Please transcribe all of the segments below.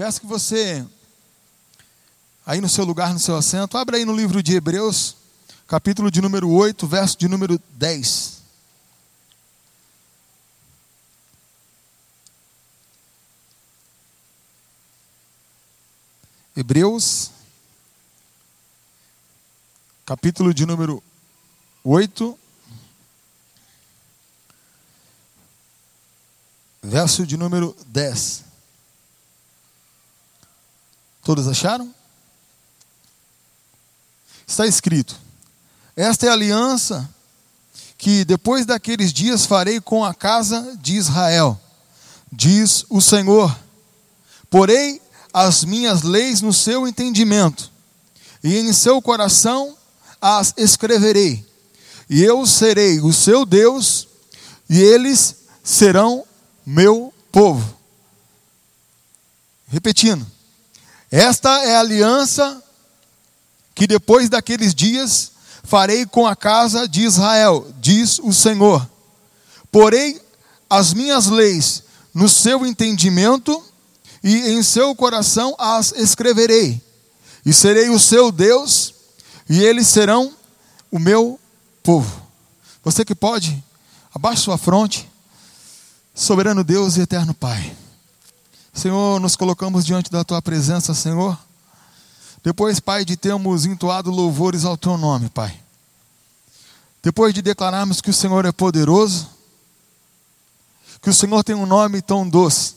Peço que você, aí no seu lugar, no seu assento, abra aí no livro de Hebreus, capítulo de número 8, verso de número 10. Hebreus, capítulo de número 8, verso de número 10. Todos acharam? Está escrito: Esta é a aliança que depois daqueles dias farei com a casa de Israel, diz o Senhor. Porei as minhas leis no seu entendimento, e em seu coração as escreverei. E eu serei o seu Deus, e eles serão meu povo. Repetindo, esta é a aliança que depois daqueles dias farei com a casa de Israel, diz o Senhor. Porei as minhas leis no seu entendimento e em seu coração as escreverei. E serei o seu Deus, e eles serão o meu povo. Você que pode, abaixe sua fronte. Soberano Deus e eterno Pai. Senhor, nos colocamos diante da tua presença, Senhor. Depois, Pai, de termos entoado louvores ao teu nome, Pai. Depois de declararmos que o Senhor é poderoso, que o Senhor tem um nome tão doce,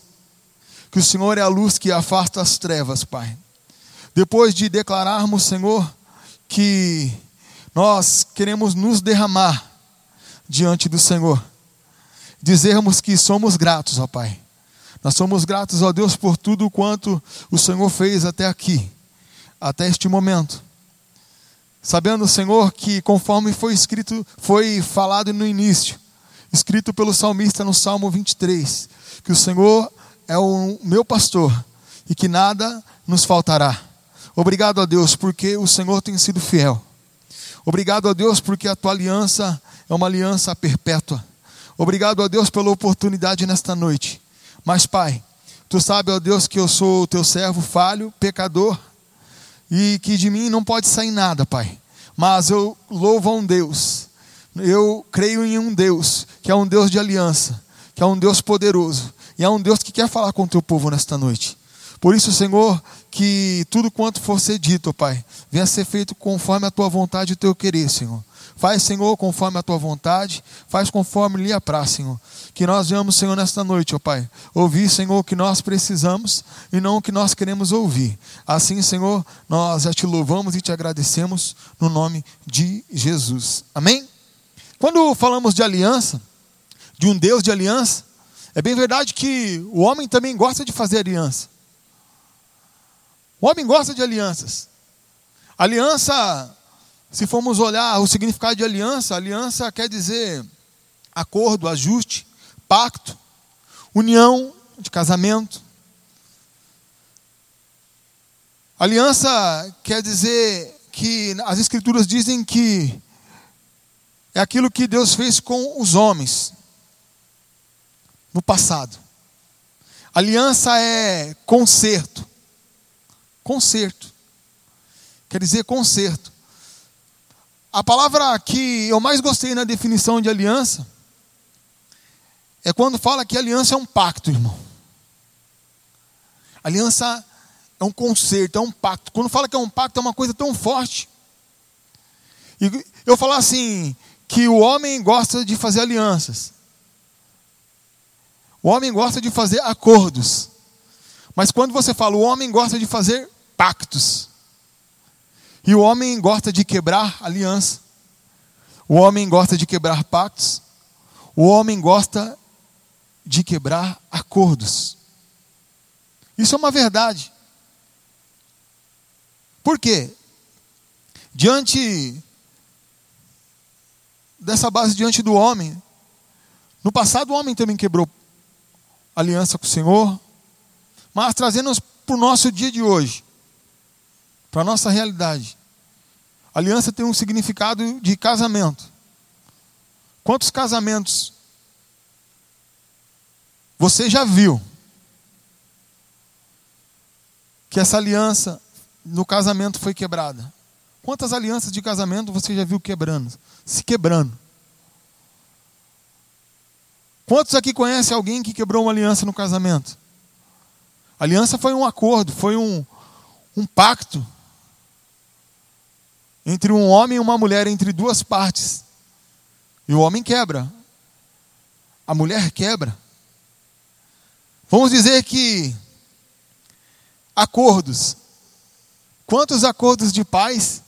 que o Senhor é a luz que afasta as trevas, Pai. Depois de declararmos, Senhor, que nós queremos nos derramar diante do Senhor dizermos que somos gratos, ó Pai. Nós somos gratos, ó Deus, por tudo quanto o Senhor fez até aqui, até este momento. Sabendo, Senhor, que conforme foi escrito, foi falado no início, escrito pelo salmista no Salmo 23, que o Senhor é o meu pastor e que nada nos faltará. Obrigado a Deus, porque o Senhor tem sido fiel. Obrigado a Deus, porque a tua aliança é uma aliança perpétua. Obrigado a Deus pela oportunidade nesta noite. Mas, Pai, Tu sabes, ó Deus, que eu sou o teu servo falho, pecador, e que de mim não pode sair nada, Pai. Mas eu louvo a um Deus, eu creio em um Deus, que é um Deus de aliança, que é um Deus poderoso, e é um Deus que quer falar com o teu povo nesta noite. Por isso, Senhor, que tudo quanto for ser dito, Pai, venha ser feito conforme a tua vontade e o teu querer, Senhor. Faz, Senhor, conforme a tua vontade, faz conforme lhe apraz, Senhor. Que nós venhamos, Senhor, nesta noite, ó Pai, ouvir, Senhor, o que nós precisamos e não o que nós queremos ouvir. Assim, Senhor, nós já te louvamos e te agradecemos no nome de Jesus. Amém? Quando falamos de aliança, de um Deus de aliança, é bem verdade que o homem também gosta de fazer aliança. O homem gosta de alianças. Aliança se formos olhar o significado de aliança, aliança quer dizer acordo, ajuste, pacto, união de casamento. Aliança quer dizer que as escrituras dizem que é aquilo que Deus fez com os homens no passado. Aliança é conserto. Conserto. Quer dizer conserto. A palavra que eu mais gostei na definição de aliança é quando fala que aliança é um pacto, irmão. Aliança é um concerto, é um pacto. Quando fala que é um pacto, é uma coisa tão forte. E eu falar assim, que o homem gosta de fazer alianças. O homem gosta de fazer acordos. Mas quando você fala, o homem gosta de fazer pactos. E o homem gosta de quebrar aliança. O homem gosta de quebrar pactos. O homem gosta de quebrar acordos. Isso é uma verdade. Por quê? Diante dessa base diante do homem, no passado o homem também quebrou aliança com o Senhor, mas trazendo para o nosso dia de hoje para a nossa realidade. Aliança tem um significado de casamento. Quantos casamentos você já viu? que essa aliança no casamento foi quebrada? Quantas alianças de casamento você já viu quebrando? Se quebrando. Quantos aqui conhecem alguém que quebrou uma aliança no casamento? aliança foi um acordo, foi um, um pacto entre um homem e uma mulher, entre duas partes. E o homem quebra, a mulher quebra. Vamos dizer que acordos. Quantos acordos de paz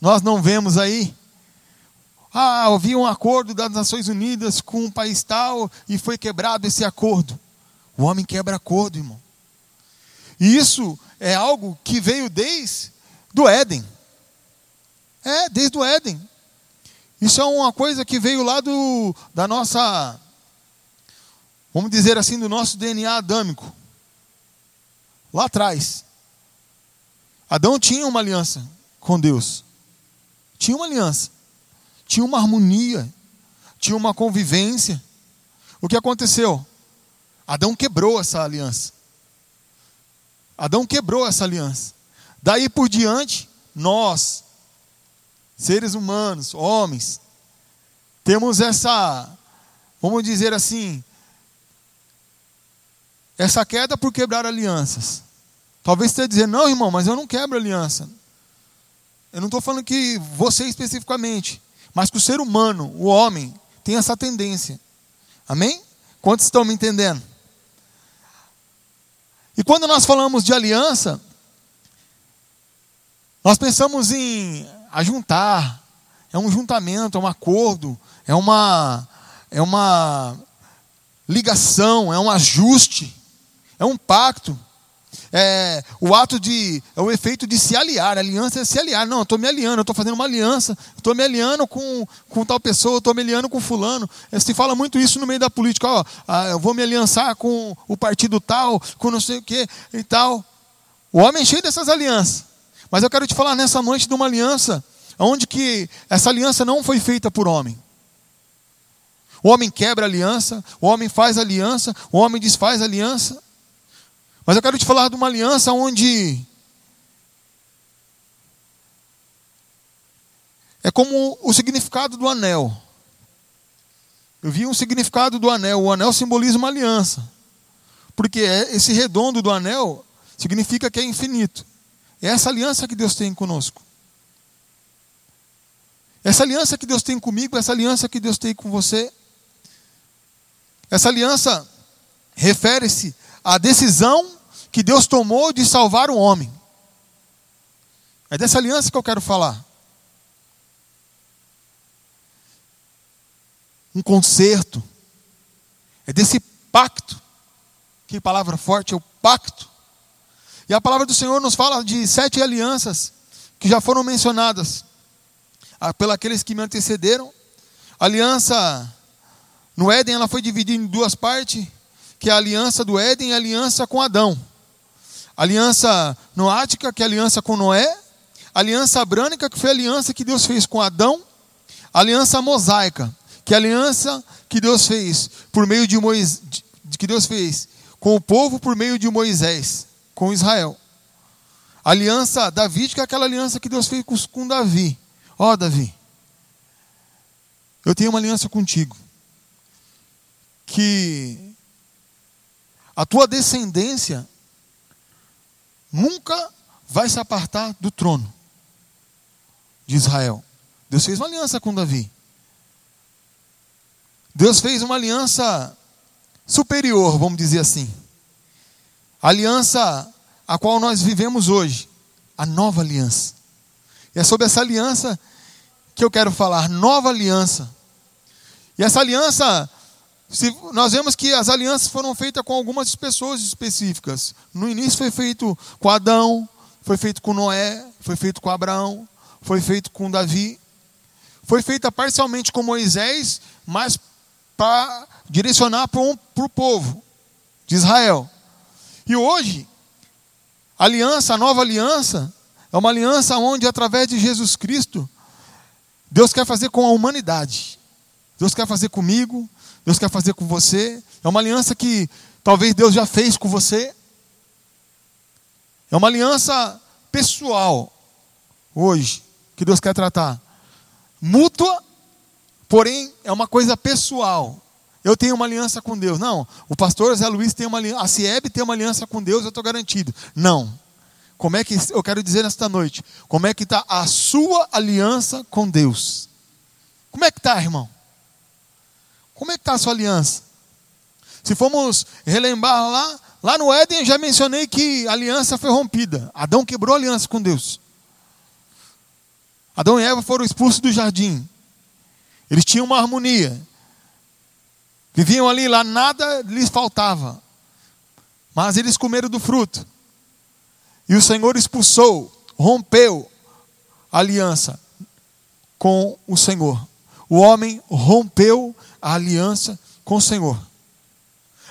nós não vemos aí? Ah, havia um acordo das Nações Unidas com um país tal e foi quebrado esse acordo. O homem quebra acordo, irmão. E isso é algo que veio desde do Éden. É, desde o Éden. Isso é uma coisa que veio lá do, da nossa, vamos dizer assim, do nosso DNA adâmico. Lá atrás. Adão tinha uma aliança com Deus. Tinha uma aliança. Tinha uma harmonia. Tinha uma convivência. O que aconteceu? Adão quebrou essa aliança. Adão quebrou essa aliança. Daí por diante, nós, seres humanos, homens, temos essa, vamos dizer assim, essa queda por quebrar alianças. Talvez você dizendo, não, irmão, mas eu não quebro aliança. Eu não estou falando que você especificamente, mas que o ser humano, o homem, tem essa tendência. Amém? Quantos estão me entendendo? E quando nós falamos de aliança, nós pensamos em ajuntar, é um juntamento, é um acordo, é uma, é uma ligação, é um ajuste, é um pacto. É, o ato de. É o efeito de se aliar. A aliança é se aliar. Não, eu estou me alinhando, eu estou fazendo uma aliança, estou me alinhando com, com tal pessoa, estou me alinhando com fulano. É, se fala muito isso no meio da política. Ó, ah, eu vou me aliançar com o partido tal, com não sei o que e tal. O homem é cheio dessas alianças. Mas eu quero te falar nessa noite de uma aliança, onde que essa aliança não foi feita por homem. O homem quebra a aliança, o homem faz aliança, o homem desfaz aliança. Mas eu quero te falar de uma aliança onde é como o significado do anel. Eu vi um significado do anel. O anel simboliza uma aliança. Porque é, esse redondo do anel significa que é infinito. É essa aliança que Deus tem conosco. Essa aliança que Deus tem comigo, essa aliança que Deus tem com você. Essa aliança refere-se à decisão que Deus tomou de salvar o homem. É dessa aliança que eu quero falar. Um conserto. É desse pacto. Que palavra forte é o pacto. E a palavra do Senhor nos fala de sete alianças que já foram mencionadas ah, pelos aqueles que me antecederam. A aliança no Éden ela foi dividida em duas partes, que é a aliança do Éden e a aliança com Adão. Aliança noática, que é a aliança com Noé, aliança abrânica, que foi a aliança que Deus fez com Adão, aliança mosaica, que é a aliança que Deus fez por meio de Moisés, que Deus fez com o povo por meio de Moisés, com Israel. Aliança davídica é aquela aliança que Deus fez com Davi. Ó oh, Davi, eu tenho uma aliança contigo. Que a tua descendência nunca vai se apartar do trono de Israel. Deus fez uma aliança com Davi. Deus fez uma aliança superior, vamos dizer assim. A aliança a qual nós vivemos hoje, a nova aliança. E é sobre essa aliança que eu quero falar, nova aliança. E essa aliança nós vemos que as alianças foram feitas com algumas pessoas específicas. No início foi feito com Adão, foi feito com Noé, foi feito com Abraão, foi feito com Davi. Foi feita parcialmente com Moisés, mas para direcionar para, um, para o povo de Israel. E hoje, a aliança, a nova aliança, é uma aliança onde, através de Jesus Cristo, Deus quer fazer com a humanidade. Deus quer fazer comigo, Deus quer fazer com você. É uma aliança que talvez Deus já fez com você. É uma aliança pessoal, hoje, que Deus quer tratar. Mútua, porém, é uma coisa pessoal. Eu tenho uma aliança com Deus. Não, o pastor Zé Luiz tem uma aliança, a Cieb tem uma aliança com Deus, eu estou garantido. Não. Como é que, eu quero dizer nesta noite, como é que está a sua aliança com Deus? Como é que está, irmão? Como é que está a sua aliança? Se formos relembrar lá, lá no Éden, eu já mencionei que a aliança foi rompida. Adão quebrou a aliança com Deus. Adão e Eva foram expulsos do jardim. Eles tinham uma harmonia. Viviam ali, lá nada lhes faltava. Mas eles comeram do fruto. E o Senhor expulsou, rompeu a aliança com o Senhor. O homem rompeu a aliança com o Senhor.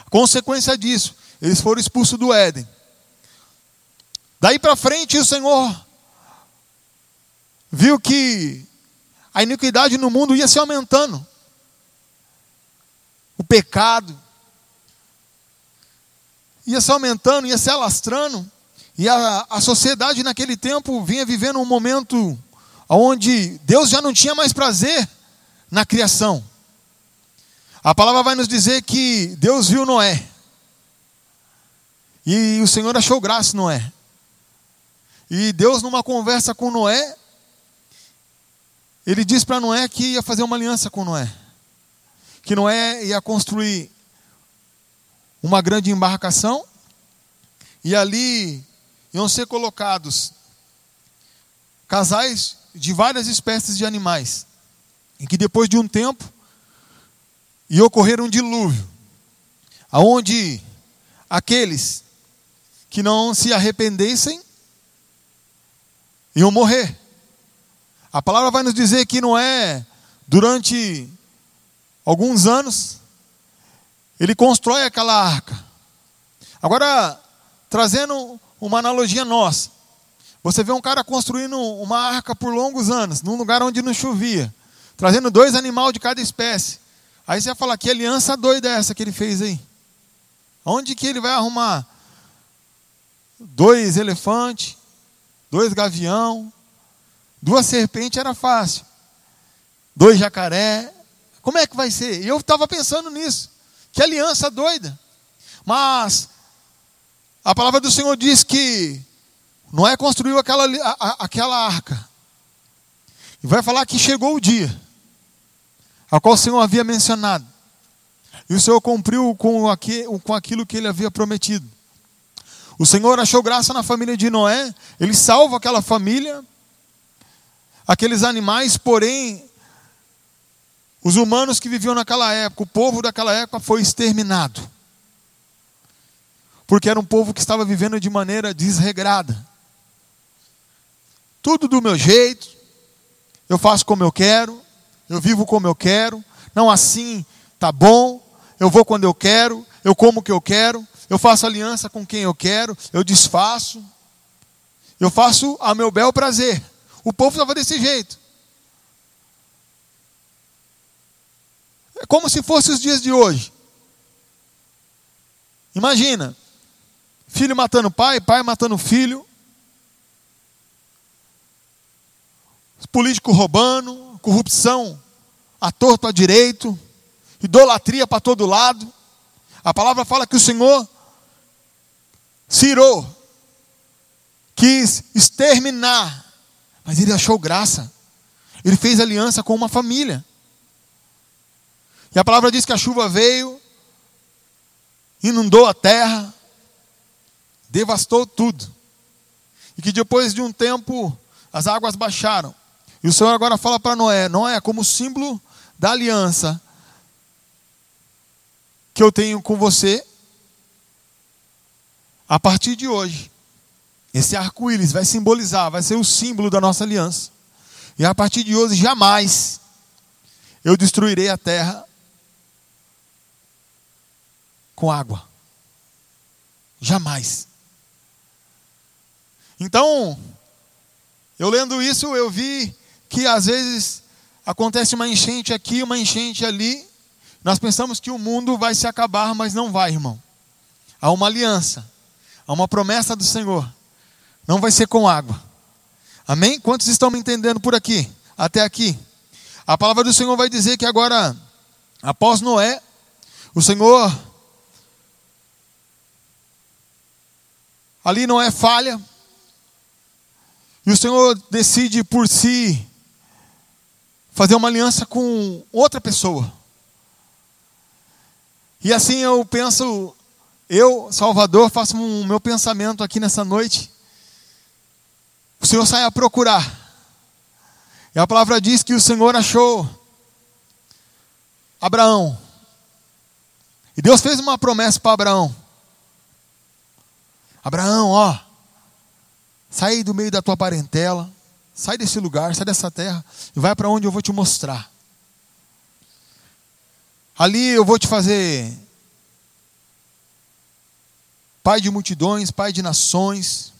Consequência disso, eles foram expulsos do Éden. Daí para frente, o Senhor viu que a iniquidade no mundo ia se aumentando. O pecado ia se aumentando, ia se alastrando. E a, a sociedade naquele tempo vinha vivendo um momento onde Deus já não tinha mais prazer na criação. A palavra vai nos dizer que Deus viu Noé. E o Senhor achou graça Noé. E Deus, numa conversa com Noé, ele disse para Noé que ia fazer uma aliança com Noé. Que Noé ia construir uma grande embarcação e ali iam ser colocados casais de várias espécies de animais. E que depois de um tempo ia ocorrer um dilúvio, aonde aqueles que não se arrependessem iam morrer. A palavra vai nos dizer que não é durante alguns anos ele constrói aquela arca. Agora, trazendo uma analogia nossa. Você vê um cara construindo uma arca por longos anos, num lugar onde não chovia, trazendo dois animais de cada espécie. Aí você vai falar, que aliança doida é essa que ele fez aí? Onde que ele vai arrumar dois elefantes, dois gavião, duas serpentes era fácil, dois jacaré, como é que vai ser? E eu estava pensando nisso, que aliança doida. Mas a palavra do Senhor diz que Noé construiu aquela, a, aquela arca. E vai falar que chegou o dia, a qual o Senhor havia mencionado. E o Senhor cumpriu com, com aquilo que ele havia prometido. O Senhor achou graça na família de Noé, ele salva aquela família, aqueles animais, porém, os humanos que viviam naquela época, o povo daquela época foi exterminado porque era um povo que estava vivendo de maneira desregrada. Tudo do meu jeito, eu faço como eu quero, eu vivo como eu quero, não assim tá bom, eu vou quando eu quero, eu como o que eu quero, eu faço aliança com quem eu quero, eu desfaço, eu faço a meu bel prazer. O povo estava desse jeito. É como se fosse os dias de hoje. Imagina, filho matando pai, pai matando filho, político roubando, corrupção à torto à direito, idolatria para todo lado. A palavra fala que o Senhor cirou, quis exterminar, mas ele achou graça. Ele fez aliança com uma família. E a palavra diz que a chuva veio, inundou a terra, devastou tudo. E que depois de um tempo as águas baixaram. E o Senhor agora fala para Noé: Noé, como símbolo da aliança que eu tenho com você, a partir de hoje, esse arco-íris vai simbolizar, vai ser o símbolo da nossa aliança. E a partir de hoje, jamais eu destruirei a terra com água. Jamais. Então, eu lendo isso, eu vi que às vezes acontece uma enchente aqui, uma enchente ali. Nós pensamos que o mundo vai se acabar, mas não vai, irmão. Há uma aliança, há uma promessa do Senhor Não vai ser com água. Amém? Quantos estão me entendendo por aqui? Até aqui. A palavra do Senhor vai dizer que agora, após Noé, o Senhor. Ali não é falha. E o Senhor decide por si fazer uma aliança com outra pessoa. E assim eu penso, eu, Salvador, faço o um meu pensamento aqui nessa noite. O Senhor sai a procurar. E a palavra diz que o Senhor achou Abraão. E Deus fez uma promessa para Abraão. Abraão, ó, sai do meio da tua parentela, sai desse lugar, sai dessa terra e vai para onde eu vou te mostrar. Ali eu vou te fazer pai de multidões, pai de nações.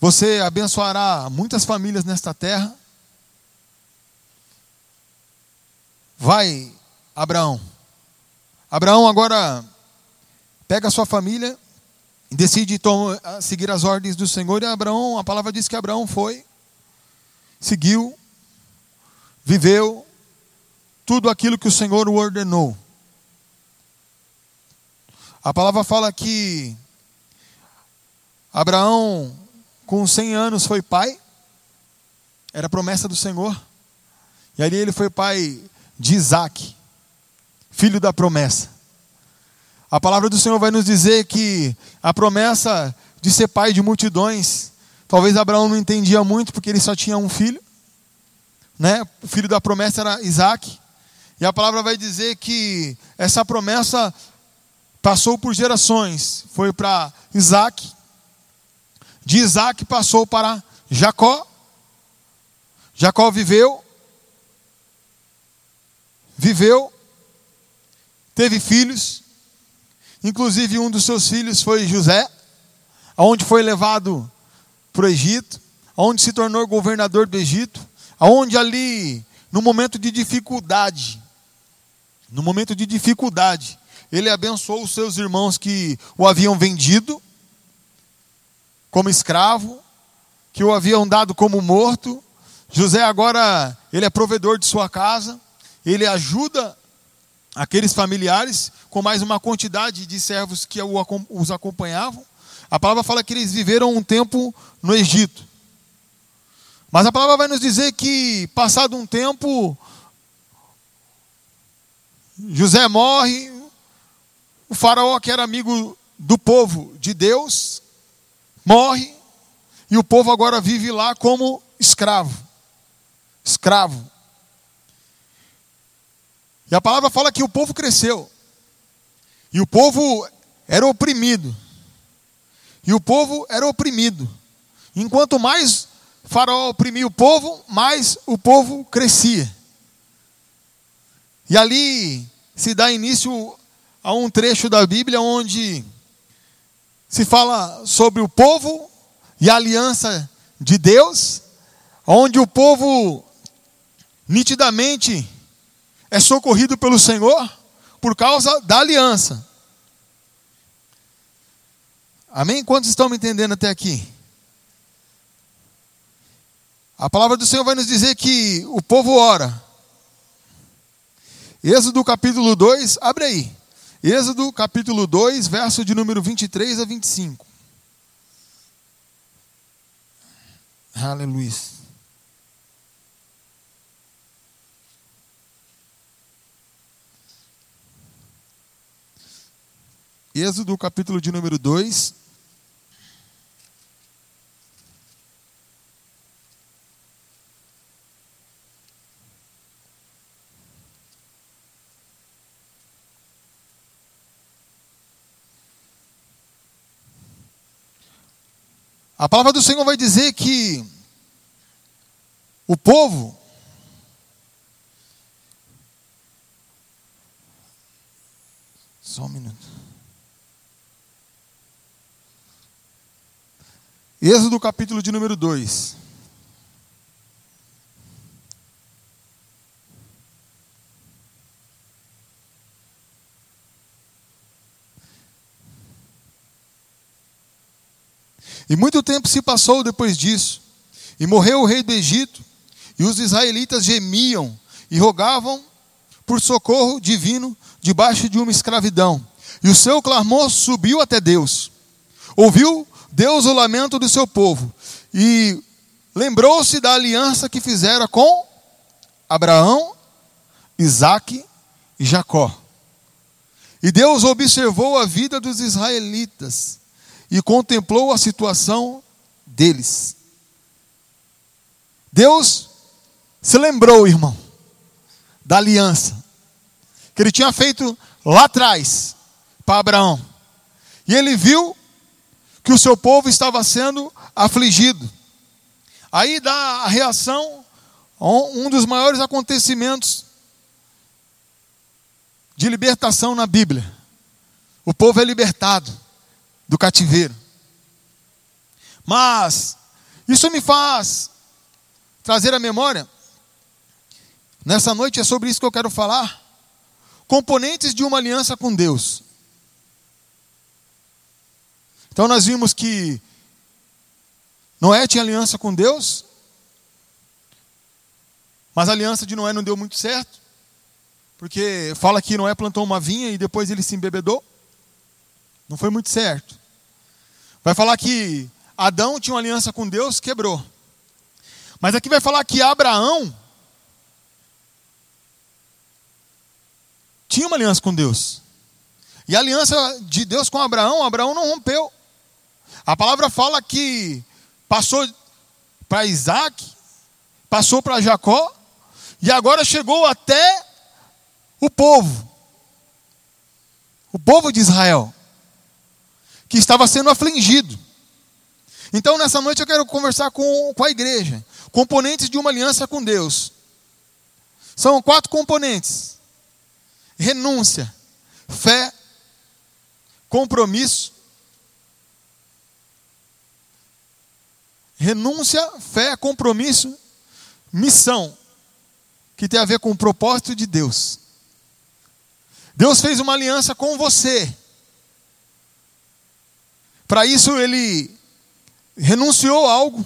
Você abençoará muitas famílias nesta terra. Vai, Abraão. Abraão agora pega a sua família decide seguir as ordens do Senhor. E Abraão, a palavra diz que Abraão foi, seguiu, viveu tudo aquilo que o Senhor o ordenou. A palavra fala que Abraão com 100 anos foi pai, era promessa do Senhor. E ali ele foi pai de Isaac, filho da promessa. A palavra do Senhor vai nos dizer que a promessa de ser pai de multidões, talvez Abraão não entendia muito porque ele só tinha um filho, né? O filho da promessa era Isaac. E a palavra vai dizer que essa promessa passou por gerações, foi para Isaac, de Isaac passou para Jacó. Jacó viveu, viveu, teve filhos, inclusive um dos seus filhos foi José, aonde foi levado para o Egito, aonde se tornou governador do Egito, aonde ali, no momento de dificuldade, no momento de dificuldade, ele abençoou os seus irmãos que o haviam vendido, como escravo, que o haviam dado como morto. José agora, ele é provedor de sua casa, ele ajuda aqueles familiares com mais uma quantidade de servos que os acompanhavam. A palavra fala que eles viveram um tempo no Egito. Mas a palavra vai nos dizer que, passado um tempo, José morre, o faraó, que era amigo do povo de Deus, morre e o povo agora vive lá como escravo. Escravo. E a palavra fala que o povo cresceu. E o povo era oprimido. E o povo era oprimido. Enquanto mais Faraó oprimia o povo, mais o povo crescia. E ali se dá início a um trecho da Bíblia onde se fala sobre o povo e a aliança de Deus, onde o povo nitidamente é socorrido pelo Senhor por causa da aliança. Amém? Quantos estão me entendendo até aqui? A palavra do Senhor vai nos dizer que o povo ora. Êxodo capítulo 2, abre aí. Êxodo capítulo 2, verso de número 23 a 25. Aleluia. Êxodo capítulo de número 2, A palavra do Senhor vai dizer que o povo Só um minuto. Êxodo capítulo de número 2. E muito tempo se passou depois disso, e morreu o rei do Egito, e os israelitas gemiam e rogavam por socorro divino debaixo de uma escravidão. E o seu clamor subiu até Deus. Ouviu Deus o lamento do seu povo e lembrou-se da aliança que fizera com Abraão, Isaque e Jacó. E Deus observou a vida dos israelitas e contemplou a situação deles. Deus se lembrou, irmão, da aliança que ele tinha feito lá atrás para Abraão. E ele viu que o seu povo estava sendo afligido. Aí dá a reação a um dos maiores acontecimentos de libertação na Bíblia. O povo é libertado do cativeiro. Mas isso me faz trazer a memória. Nessa noite é sobre isso que eu quero falar. Componentes de uma aliança com Deus. Então nós vimos que Noé tinha aliança com Deus, mas a aliança de Noé não deu muito certo, porque fala que Noé plantou uma vinha e depois ele se embebedou. Não foi muito certo. Vai falar que Adão tinha uma aliança com Deus, quebrou. Mas aqui vai falar que Abraão tinha uma aliança com Deus. E a aliança de Deus com Abraão, Abraão não rompeu. A palavra fala que passou para Isaac, passou para Jacó, e agora chegou até o povo, o povo de Israel, que estava sendo afligido. Então, nessa noite, eu quero conversar com, com a igreja, componentes de uma aliança com Deus. São quatro componentes: renúncia, fé, compromisso renúncia, fé, compromisso, missão, que tem a ver com o propósito de Deus. Deus fez uma aliança com você. Para isso ele renunciou a algo,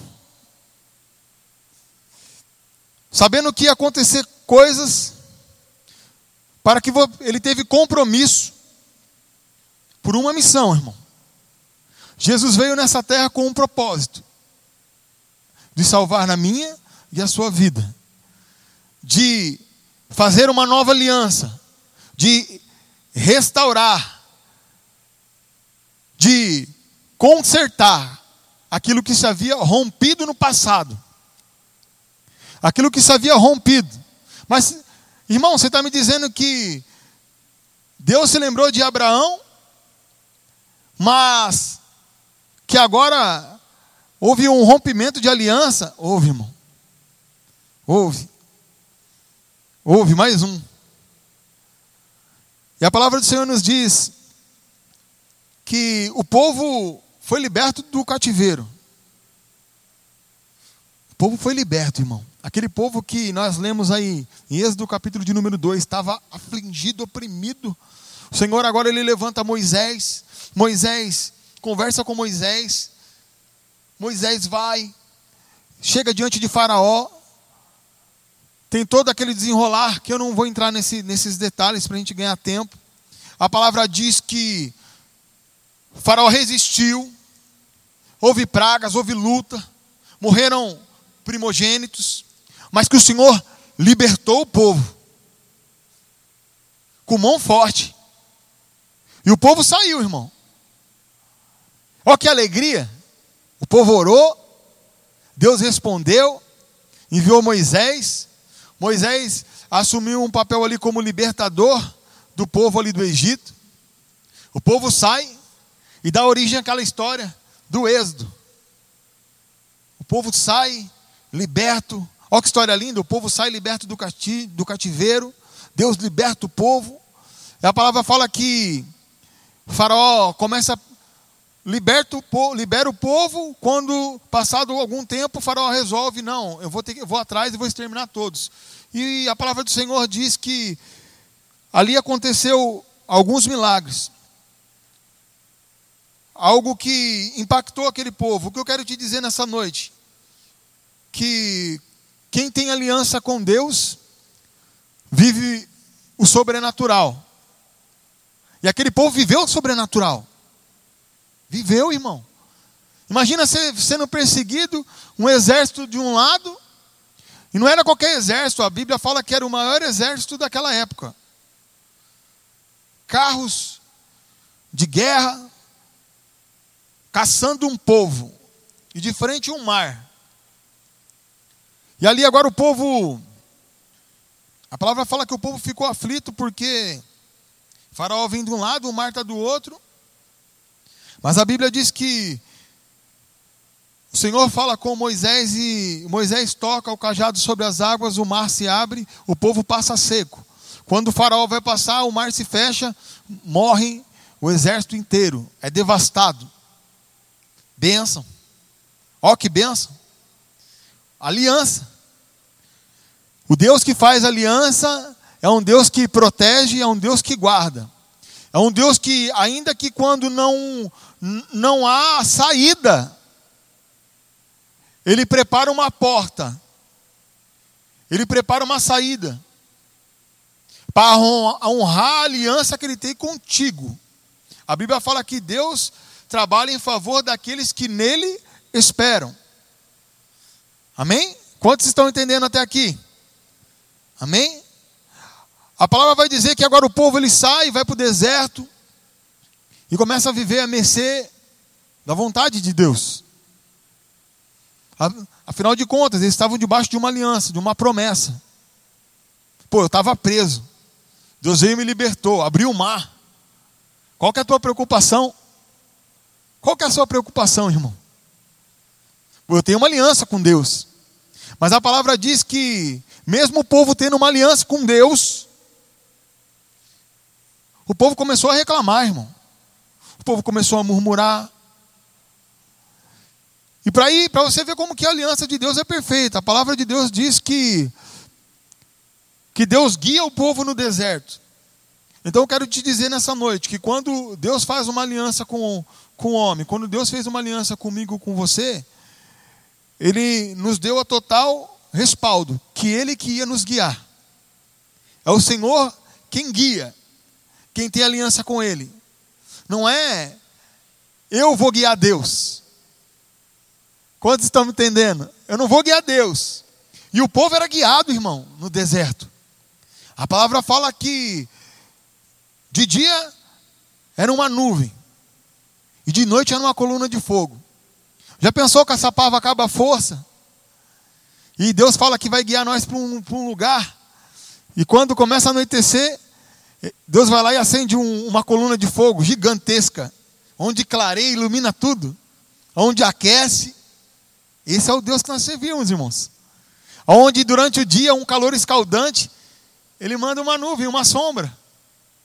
sabendo que ia acontecer coisas, para que ele teve compromisso por uma missão, irmão. Jesus veio nessa terra com um propósito de salvar na minha e a sua vida, de fazer uma nova aliança, de restaurar, de consertar aquilo que se havia rompido no passado. Aquilo que se havia rompido. Mas, irmão, você está me dizendo que Deus se lembrou de Abraão, mas que agora Houve um rompimento de aliança? Houve, irmão. Houve. Houve mais um. E a palavra do Senhor nos diz que o povo foi liberto do cativeiro. O povo foi liberto, irmão. Aquele povo que nós lemos aí em Êxodo capítulo de número 2, estava afligido, oprimido. O Senhor agora ele levanta Moisés. Moisés conversa com Moisés Moisés vai, chega diante de Faraó, tem todo aquele desenrolar que eu não vou entrar nesse, nesses detalhes para a gente ganhar tempo. A palavra diz que Faraó resistiu, houve pragas, houve luta, morreram primogênitos, mas que o Senhor libertou o povo com mão forte. E o povo saiu, irmão. Olha que alegria. O povo orou, Deus respondeu, enviou Moisés. Moisés assumiu um papel ali como libertador do povo ali do Egito. O povo sai e dá origem àquela história do Êxodo. O povo sai liberto. Olha que história linda: o povo sai liberto do, cati do cativeiro. Deus liberta o povo. E a palavra fala que Faraó começa a liberta o povo, libera o povo, quando passado algum tempo o faraó resolve, não, eu vou, ter, eu vou atrás e vou exterminar todos. E a palavra do Senhor diz que ali aconteceu alguns milagres. algo que impactou aquele povo. O que eu quero te dizer nessa noite? Que quem tem aliança com Deus vive o sobrenatural. E aquele povo viveu o sobrenatural. Viveu, irmão. Imagina você sendo perseguido, um exército de um lado, e não era qualquer exército, a Bíblia fala que era o maior exército daquela época. Carros de guerra, caçando um povo, e de frente um mar. E ali agora o povo, a palavra fala que o povo ficou aflito porque Faraó vem de um lado, o mar está do outro. Mas a Bíblia diz que o Senhor fala com Moisés e Moisés toca o cajado sobre as águas, o mar se abre, o povo passa seco. Quando o faraó vai passar, o mar se fecha, morre o exército inteiro, é devastado. Bênção. Ó que bênção. Aliança. O Deus que faz aliança é um Deus que protege, é um Deus que guarda. É um Deus que, ainda que quando não, não há saída, Ele prepara uma porta, Ele prepara uma saída, para honrar a aliança que Ele tem contigo. A Bíblia fala que Deus trabalha em favor daqueles que nele esperam. Amém? Quantos estão entendendo até aqui? Amém? A palavra vai dizer que agora o povo ele sai, vai para o deserto e começa a viver a mercê da vontade de Deus. Afinal de contas, eles estavam debaixo de uma aliança, de uma promessa. Pô, eu estava preso. Deus veio e me libertou, abriu o mar. Qual que é a tua preocupação? Qual que é a sua preocupação, irmão? Eu tenho uma aliança com Deus. Mas a palavra diz que, mesmo o povo tendo uma aliança com Deus, o povo começou a reclamar, irmão. O povo começou a murmurar. E para ir, para você ver como que a aliança de Deus é perfeita. A palavra de Deus diz que que Deus guia o povo no deserto. Então eu quero te dizer nessa noite que quando Deus faz uma aliança com, com o homem, quando Deus fez uma aliança comigo, com você, Ele nos deu a total respaldo, que Ele que ia nos guiar. É o Senhor quem guia, quem tem aliança com Ele. Não é eu vou guiar Deus. Quantos estão me entendendo? Eu não vou guiar Deus. E o povo era guiado, irmão, no deserto. A palavra fala que de dia era uma nuvem. E de noite era uma coluna de fogo. Já pensou que essa pava acaba a força? E Deus fala que vai guiar nós para um, um, lugar. E quando começa a anoitecer, Deus vai lá e acende um, uma coluna de fogo gigantesca, onde clareia e ilumina tudo, onde aquece. Esse é o Deus que nós servimos, irmãos. Onde durante o dia um calor escaldante, ele manda uma nuvem, uma sombra.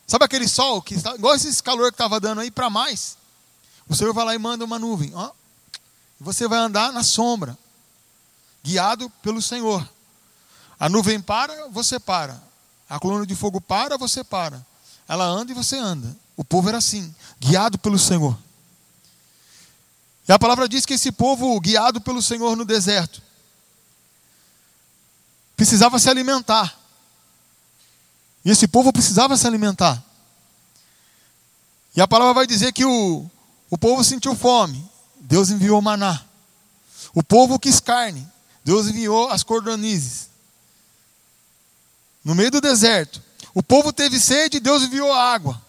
Sabe aquele sol que está, igual esse calor que estava dando aí para mais? O Senhor vai lá e manda uma nuvem, ó. Você vai andar na sombra, guiado pelo Senhor. A nuvem para, você para. A coluna de fogo para, você para. Ela anda e você anda. O povo era assim, guiado pelo Senhor. E a palavra diz que esse povo, guiado pelo Senhor no deserto, precisava se alimentar. E esse povo precisava se alimentar. E a palavra vai dizer que o, o povo sentiu fome, Deus enviou maná. O povo quis carne, Deus enviou as cordonizes. No meio do deserto, o povo teve sede, Deus enviou água.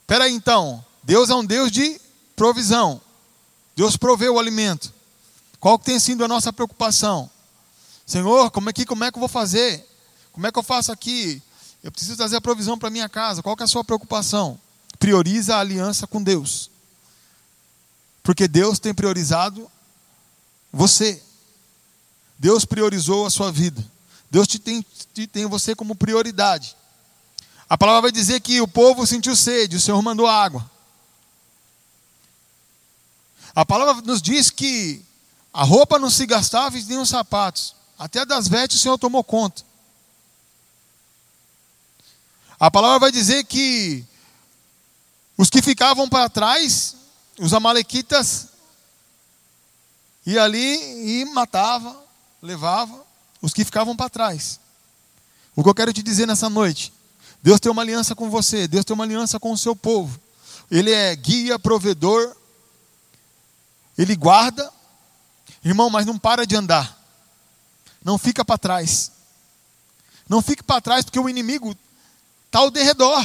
Espera aí então, Deus é um Deus de provisão. Deus proveu o alimento. Qual que tem sido a nossa preocupação? Senhor, como é que, como é que eu vou fazer? Como é que eu faço aqui? Eu preciso trazer a provisão para minha casa. Qual é a sua preocupação? Prioriza a aliança com Deus. Porque Deus tem priorizado você. Deus priorizou a sua vida. Deus te tem, te tem você como prioridade. A palavra vai dizer que o povo sentiu sede, o Senhor mandou água. A palavra nos diz que a roupa não se gastava e nem os sapatos. Até das vestes o Senhor tomou conta. A palavra vai dizer que Os que ficavam para trás, os amalequitas, e ali e matava, levava os que ficavam para trás. O que eu quero te dizer nessa noite, Deus tem uma aliança com você, Deus tem uma aliança com o seu povo. Ele é guia, provedor, ele guarda. Irmão, mas não para de andar. Não fica para trás. Não fique para trás porque o inimigo está ao derredor.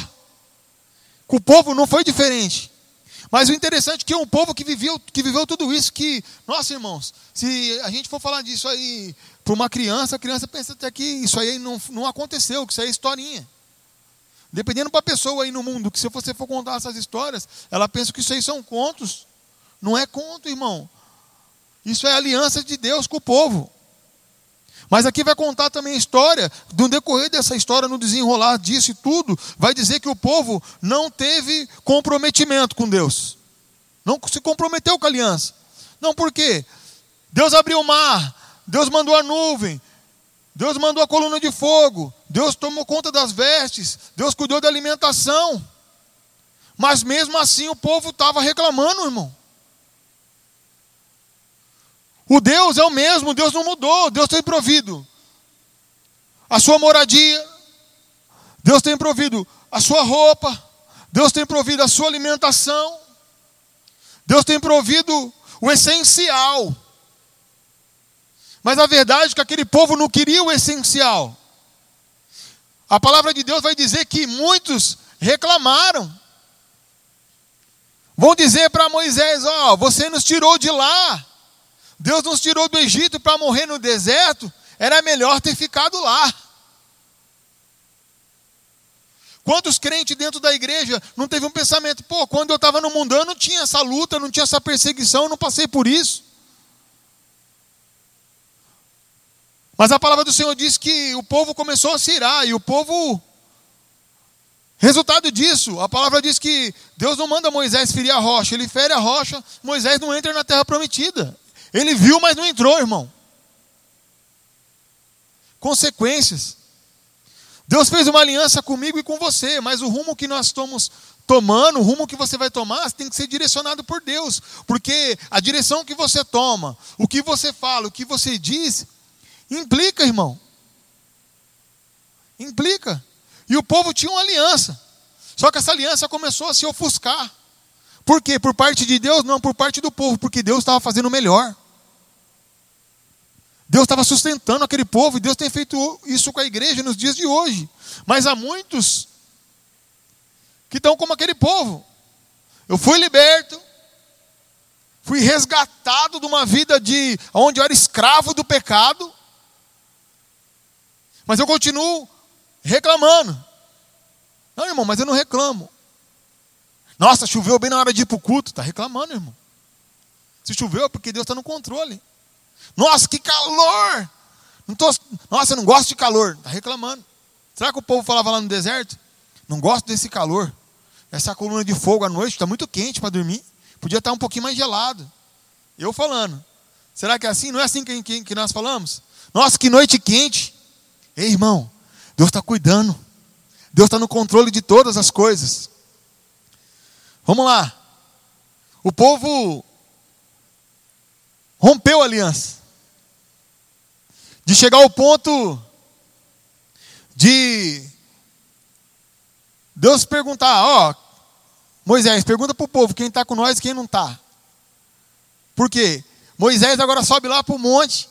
Com o povo não foi diferente. Mas o interessante é que um povo que viveu, que viveu tudo isso, que, nossa irmãos, se a gente for falar disso aí para uma criança, a criança pensa até que isso aí não, não aconteceu, que isso aí é historinha. Dependendo para a pessoa aí no mundo, que se você for contar essas histórias, ela pensa que isso aí são contos. Não é conto, irmão. Isso é aliança de Deus com o povo. Mas aqui vai contar também a história, no decorrer dessa história, no desenrolar disso e tudo, vai dizer que o povo não teve comprometimento com Deus. Não se comprometeu com a aliança. Não, por quê? Deus abriu o mar, Deus mandou a nuvem, Deus mandou a coluna de fogo, Deus tomou conta das vestes, Deus cuidou da alimentação. Mas mesmo assim o povo estava reclamando, irmão. O Deus é o mesmo, Deus não mudou, Deus tem provido a sua moradia, Deus tem provido a sua roupa, Deus tem provido a sua alimentação, Deus tem provido o essencial. Mas a verdade é que aquele povo não queria o essencial. A palavra de Deus vai dizer que muitos reclamaram. Vão dizer para Moisés: Ó, oh, você nos tirou de lá. Deus nos tirou do Egito para morrer no deserto, era melhor ter ficado lá. Quantos crentes dentro da igreja não teve um pensamento, pô, quando eu estava no mundano não tinha essa luta, não tinha essa perseguição, não passei por isso. Mas a palavra do Senhor diz que o povo começou a se irar, e o povo. Resultado disso, a palavra diz que Deus não manda Moisés ferir a rocha, ele fere a rocha, Moisés não entra na terra prometida. Ele viu, mas não entrou, irmão. Consequências. Deus fez uma aliança comigo e com você, mas o rumo que nós estamos tomando, o rumo que você vai tomar, tem que ser direcionado por Deus, porque a direção que você toma, o que você fala, o que você diz, implica, irmão. Implica. E o povo tinha uma aliança, só que essa aliança começou a se ofuscar. Por quê? Por parte de Deus? Não, por parte do povo, porque Deus estava fazendo o melhor. Deus estava sustentando aquele povo e Deus tem feito isso com a igreja nos dias de hoje. Mas há muitos que estão como aquele povo. Eu fui liberto, fui resgatado de uma vida de onde eu era escravo do pecado, mas eu continuo reclamando. Não, irmão, mas eu não reclamo. Nossa, choveu bem na hora de ir para o culto. Está reclamando, irmão. Se choveu é porque Deus está no controle. Nossa, que calor! Não tô... Nossa, eu não gosto de calor. Está reclamando. Será que o povo falava lá no deserto? Não gosto desse calor. Essa coluna de fogo à noite está muito quente para dormir. Podia estar tá um pouquinho mais gelado. Eu falando. Será que é assim? Não é assim que, que, que nós falamos? Nossa, que noite quente. Ei, irmão, Deus está cuidando. Deus está no controle de todas as coisas. Vamos lá. O povo rompeu a aliança. De chegar ao ponto de Deus perguntar, ó, Moisés, pergunta para o povo quem está com nós e quem não está. Por quê? Moisés agora sobe lá para o monte.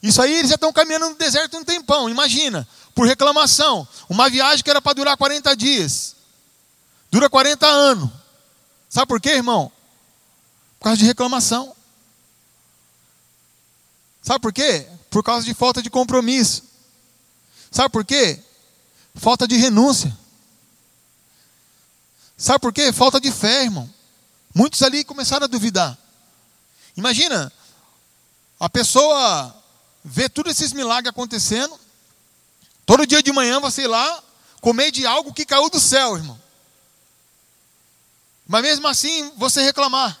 Isso aí eles já estão caminhando no deserto um tempão, imagina, por reclamação. Uma viagem que era para durar 40 dias. Dura 40 anos. Sabe por quê, irmão? Por causa de reclamação. Sabe por quê? Por causa de falta de compromisso. Sabe por quê? Falta de renúncia. Sabe por quê? Falta de fé, irmão. Muitos ali começaram a duvidar. Imagina, a pessoa vê todos esses milagres acontecendo, todo dia de manhã você ir lá comer de algo que caiu do céu, irmão. Mas mesmo assim você reclamar.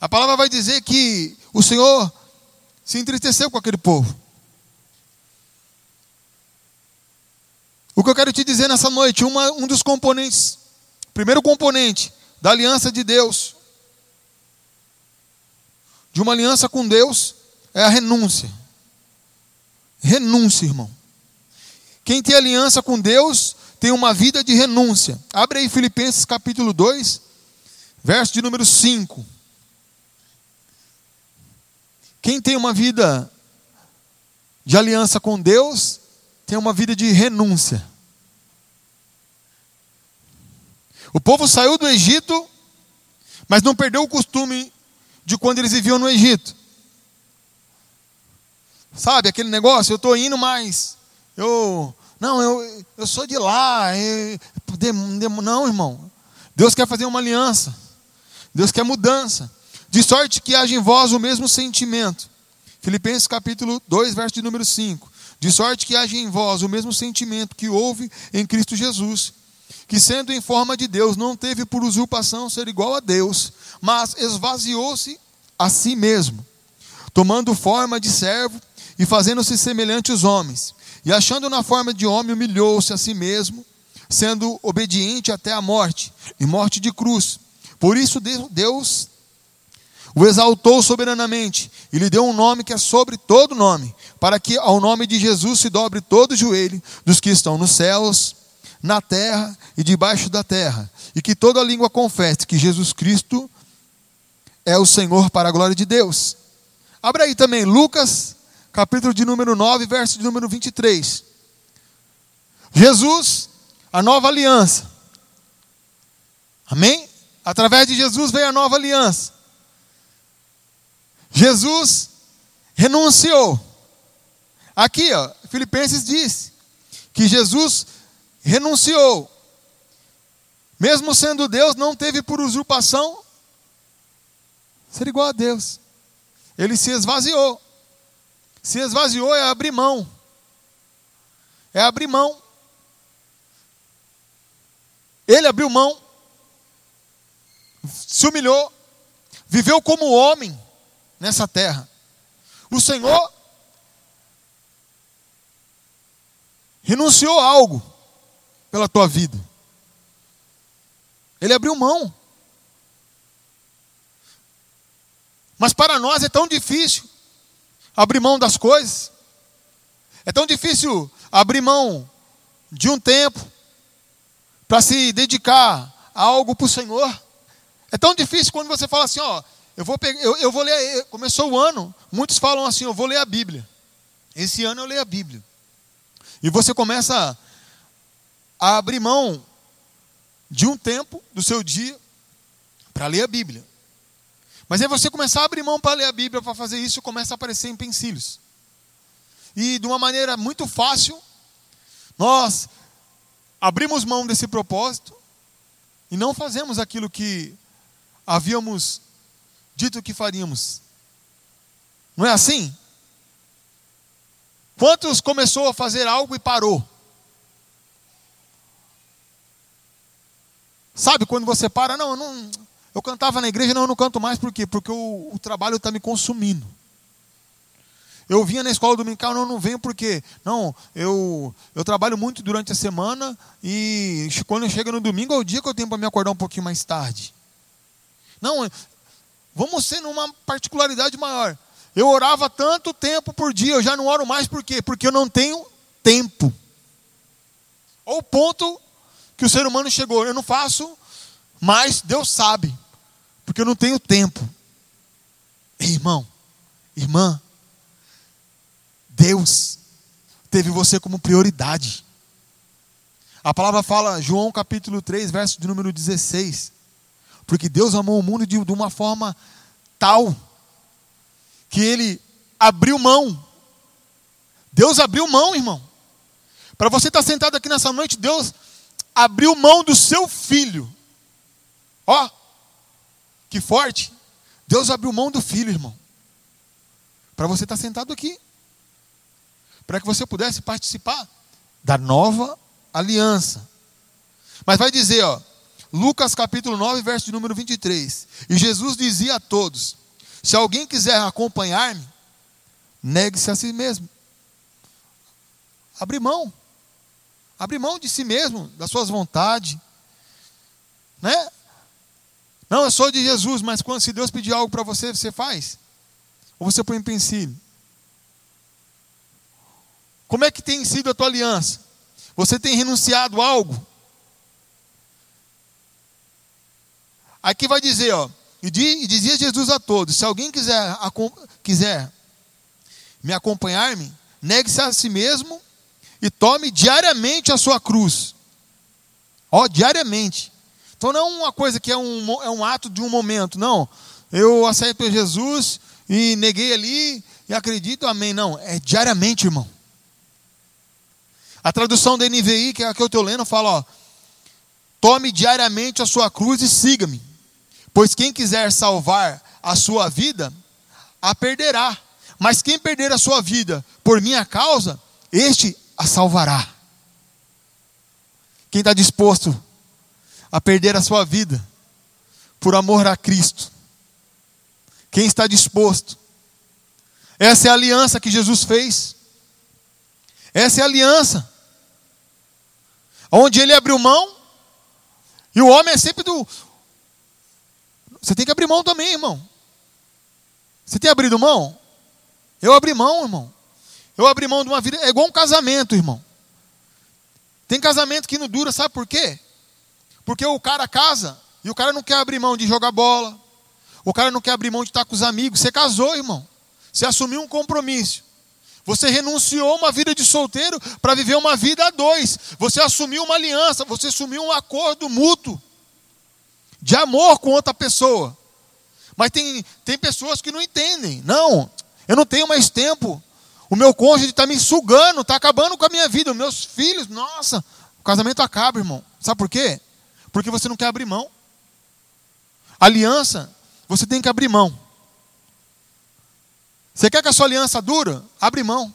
A palavra vai dizer que o Senhor se entristeceu com aquele povo. O que eu quero te dizer nessa noite, uma, um dos componentes primeiro componente da aliança de Deus, de uma aliança com Deus, é a renúncia. Renúncia, irmão. Quem tem aliança com Deus tem uma vida de renúncia. Abre aí Filipenses capítulo 2, verso de número 5. Quem tem uma vida de aliança com Deus, tem uma vida de renúncia. O povo saiu do Egito, mas não perdeu o costume de quando eles viviam no Egito. Sabe aquele negócio? Eu estou indo, mas eu. Não, eu, eu sou de lá. Eu, não, irmão. Deus quer fazer uma aliança. Deus quer mudança. De sorte que haja em vós o mesmo sentimento. Filipenses capítulo 2, verso de número 5. De sorte que haja em vós o mesmo sentimento que houve em Cristo Jesus, que sendo em forma de Deus, não teve por usurpação ser igual a Deus, mas esvaziou-se a si mesmo, tomando forma de servo e fazendo-se semelhante aos homens. E achando na forma de homem, humilhou-se a si mesmo, sendo obediente até a morte, e morte de cruz. Por isso Deus o exaltou soberanamente e lhe deu um nome que é sobre todo nome, para que ao nome de Jesus se dobre todo o joelho dos que estão nos céus, na terra e debaixo da terra, e que toda língua confesse que Jesus Cristo é o Senhor para a glória de Deus. Abra aí também Lucas, capítulo de número 9, verso de número 23. Jesus, a nova aliança. Amém? Através de Jesus veio a nova aliança. Jesus renunciou. Aqui, ó, Filipenses diz que Jesus renunciou. Mesmo sendo Deus, não teve por usurpação ser igual a Deus. Ele se esvaziou. Se esvaziou é abrir mão. É abrir mão. Ele abriu mão, se humilhou, viveu como homem nessa terra. O Senhor renunciou a algo pela tua vida. Ele abriu mão. Mas para nós é tão difícil abrir mão das coisas. É tão difícil abrir mão de um tempo para se dedicar a algo para o Senhor. É tão difícil quando você fala assim, ó, eu vou, pegar, eu, eu vou ler, começou o ano, muitos falam assim, eu vou ler a Bíblia. Esse ano eu leio a Bíblia. E você começa a abrir mão de um tempo do seu dia para ler a Bíblia. Mas aí você começar a abrir mão para ler a Bíblia, para fazer isso, começa a aparecer em pensilhos. E de uma maneira muito fácil, nós abrimos mão desse propósito e não fazemos aquilo que havíamos dito que faríamos. Não é assim? Quantos começou a fazer algo e parou? Sabe quando você para? Não, não. Eu cantava na igreja, não, eu não canto mais, por quê? Porque o, o trabalho está me consumindo. Eu vinha na escola dominical, não, não venho porque, não, eu, eu trabalho muito durante a semana e quando chega no domingo é o dia que eu tenho para me acordar um pouquinho mais tarde. Não, Vamos ser numa particularidade maior. Eu orava tanto tempo por dia, eu já não oro mais por quê? Porque eu não tenho tempo. Ou o ponto que o ser humano chegou, eu não faço, mas Deus sabe, porque eu não tenho tempo. Ei, irmão, irmã, Deus teve você como prioridade. A palavra fala, João capítulo 3, verso de número 16. Porque Deus amou o mundo de, de uma forma tal que ele abriu mão. Deus abriu mão, irmão. Para você estar sentado aqui nessa noite, Deus abriu mão do seu filho. Ó, que forte. Deus abriu mão do filho, irmão. Para você estar sentado aqui. Para que você pudesse participar da nova aliança. Mas vai dizer, ó, Lucas capítulo 9, verso de número 23. E Jesus dizia a todos: Se alguém quiser acompanhar-me, negue-se a si mesmo. Abre mão. Abre mão de si mesmo, das suas vontades. Né? Não, eu sou de Jesus, mas quando se Deus pedir algo para você, você faz? Ou você põe em empecilho? Como é que tem sido a tua aliança? Você tem renunciado a algo? Aqui vai dizer, ó, e dizia Jesus a todos: se alguém quiser, quiser me acompanhar-me, negue-se a si mesmo e tome diariamente a sua cruz. Ó, diariamente. Então não é uma coisa que é um, é um ato de um momento, não. Eu aceito Jesus e neguei ali e acredito, amém. Não, é diariamente, irmão. A tradução da NVI, que é a que eu estou lendo, fala: ó, tome diariamente a sua cruz e siga-me. Pois quem quiser salvar a sua vida, a perderá. Mas quem perder a sua vida por minha causa, este a salvará. Quem está disposto a perder a sua vida por amor a Cristo? Quem está disposto? Essa é a aliança que Jesus fez. Essa é a aliança. Onde ele abriu mão. E o homem é sempre do. Você tem que abrir mão também, irmão. Você tem abrido mão? Eu abri mão, irmão. Eu abri mão de uma vida. É igual um casamento, irmão. Tem casamento que não dura, sabe por quê? Porque o cara casa e o cara não quer abrir mão de jogar bola. O cara não quer abrir mão de estar com os amigos. Você casou, irmão. Você assumiu um compromisso. Você renunciou uma vida de solteiro para viver uma vida a dois. Você assumiu uma aliança. Você assumiu um acordo mútuo de amor com outra pessoa. Mas tem, tem pessoas que não entendem. Não, eu não tenho mais tempo. O meu cônjuge está me sugando, está acabando com a minha vida. Os meus filhos, nossa, o casamento acaba, irmão. Sabe por quê? Porque você não quer abrir mão. Aliança, você tem que abrir mão. Você quer que a sua aliança dura? Abre mão.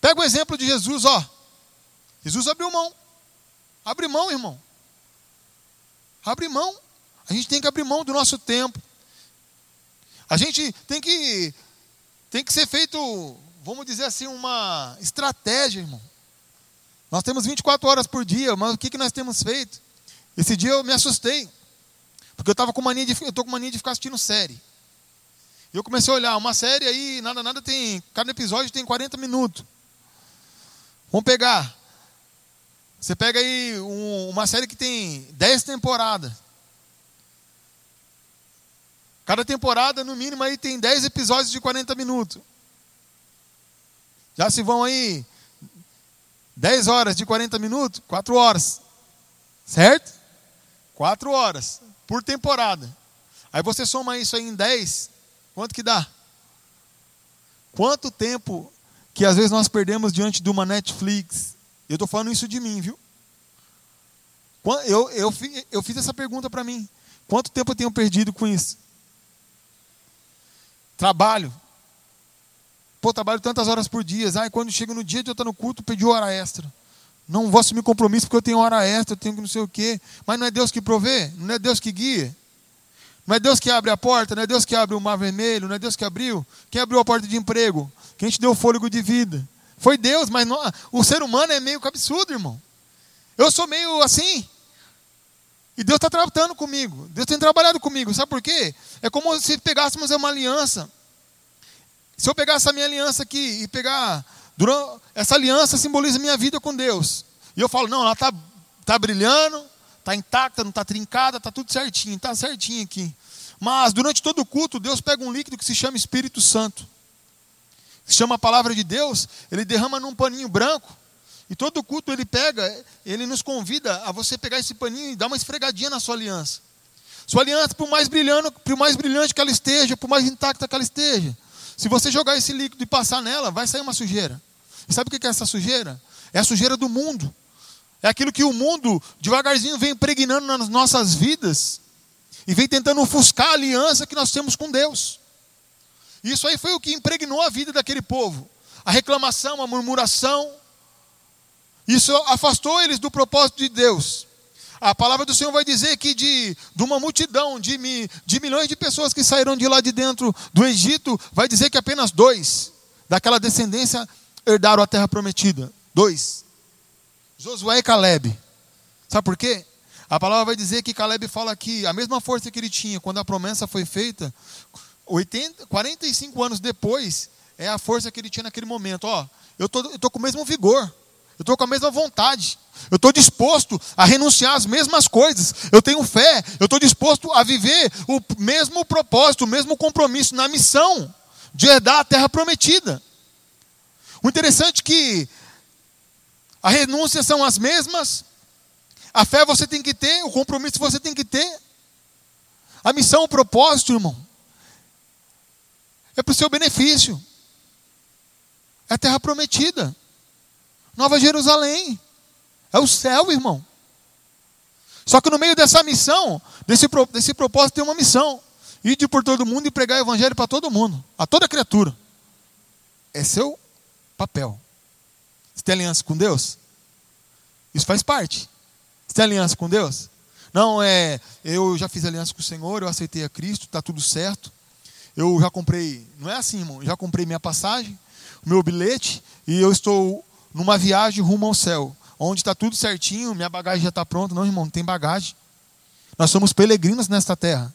Pega o exemplo de Jesus, ó. Jesus abriu mão. Abre mão, irmão. Abre mão. A gente tem que abrir mão do nosso tempo. A gente tem que tem que ser feito, vamos dizer assim, uma estratégia, irmão. Nós temos 24 horas por dia, mas o que, que nós temos feito? Esse dia eu me assustei. Porque eu estava com mania de, eu tô com mania de ficar assistindo série. E eu comecei a olhar, uma série aí, nada, nada tem. Cada episódio tem 40 minutos. Vamos pegar você pega aí um, uma série que tem 10 temporadas. Cada temporada, no mínimo, aí tem 10 episódios de 40 minutos. Já se vão aí 10 horas de 40 minutos, 4 horas. Certo? 4 horas por temporada. Aí você soma isso aí em 10, quanto que dá? Quanto tempo que às vezes nós perdemos diante de uma Netflix, eu estou falando isso de mim, viu? Eu, eu, eu fiz essa pergunta para mim. Quanto tempo eu tenho perdido com isso? Trabalho. Pô, trabalho tantas horas por dia. Ai, quando chega no dia de eu estar no culto, pedi hora extra. Não vou assumir compromisso porque eu tenho hora extra, eu tenho não sei o quê. Mas não é Deus que provê, não é Deus que guia. Não é Deus que abre a porta, não é Deus que abre o mar vermelho, não é Deus que abriu. Quem abriu a porta de emprego? Quem te deu fôlego de vida? Foi Deus, mas não, o ser humano é meio absurdo, irmão. Eu sou meio assim. E Deus está tratando comigo. Deus tem trabalhado comigo. Sabe por quê? É como se pegássemos uma aliança. Se eu pegar essa minha aliança aqui e pegar. Durante, essa aliança simboliza minha vida com Deus. E eu falo, não, ela está tá brilhando, está intacta, não está trincada, está tudo certinho, está certinho aqui. Mas durante todo o culto, Deus pega um líquido que se chama Espírito Santo se chama a palavra de Deus, ele derrama num paninho branco. E todo culto ele pega, ele nos convida a você pegar esse paninho e dar uma esfregadinha na sua aliança. Sua aliança, por mais brilhante, por mais brilhante que ela esteja, por mais intacta que ela esteja, se você jogar esse líquido e passar nela, vai sair uma sujeira. E sabe o que é essa sujeira? É a sujeira do mundo. É aquilo que o mundo devagarzinho vem impregnando nas nossas vidas e vem tentando ofuscar a aliança que nós temos com Deus. Isso aí foi o que impregnou a vida daquele povo. A reclamação, a murmuração. Isso afastou eles do propósito de Deus. A palavra do Senhor vai dizer que de, de uma multidão, de, de milhões de pessoas que saíram de lá de dentro do Egito, vai dizer que apenas dois daquela descendência herdaram a terra prometida. Dois. Josué e Caleb. Sabe por quê? A palavra vai dizer que Caleb fala que a mesma força que ele tinha quando a promessa foi feita, 80, 45 anos depois, é a força que ele tinha naquele momento. Ó, eu tô, estou tô com o mesmo vigor, eu estou com a mesma vontade, eu estou disposto a renunciar às mesmas coisas, eu tenho fé, eu estou disposto a viver o mesmo propósito, o mesmo compromisso na missão de herdar a terra prometida. O interessante é que a renúncia são as mesmas, a fé você tem que ter, o compromisso você tem que ter, a missão, o propósito, irmão, é para o seu benefício. É a terra prometida. Nova Jerusalém. É o céu, irmão. Só que no meio dessa missão, desse, desse propósito, tem uma missão: ir por todo mundo e pregar o evangelho para todo mundo, a toda criatura. É seu papel. Você tem aliança com Deus? Isso faz parte. Você tem aliança com Deus? Não, é. Eu já fiz aliança com o Senhor, eu aceitei a Cristo, está tudo certo. Eu já comprei. Não é assim, irmão. Já comprei minha passagem, meu bilhete, e eu estou numa viagem rumo ao céu, onde está tudo certinho, minha bagagem já está pronta. Não, irmão, não tem bagagem. Nós somos peregrinos nesta terra.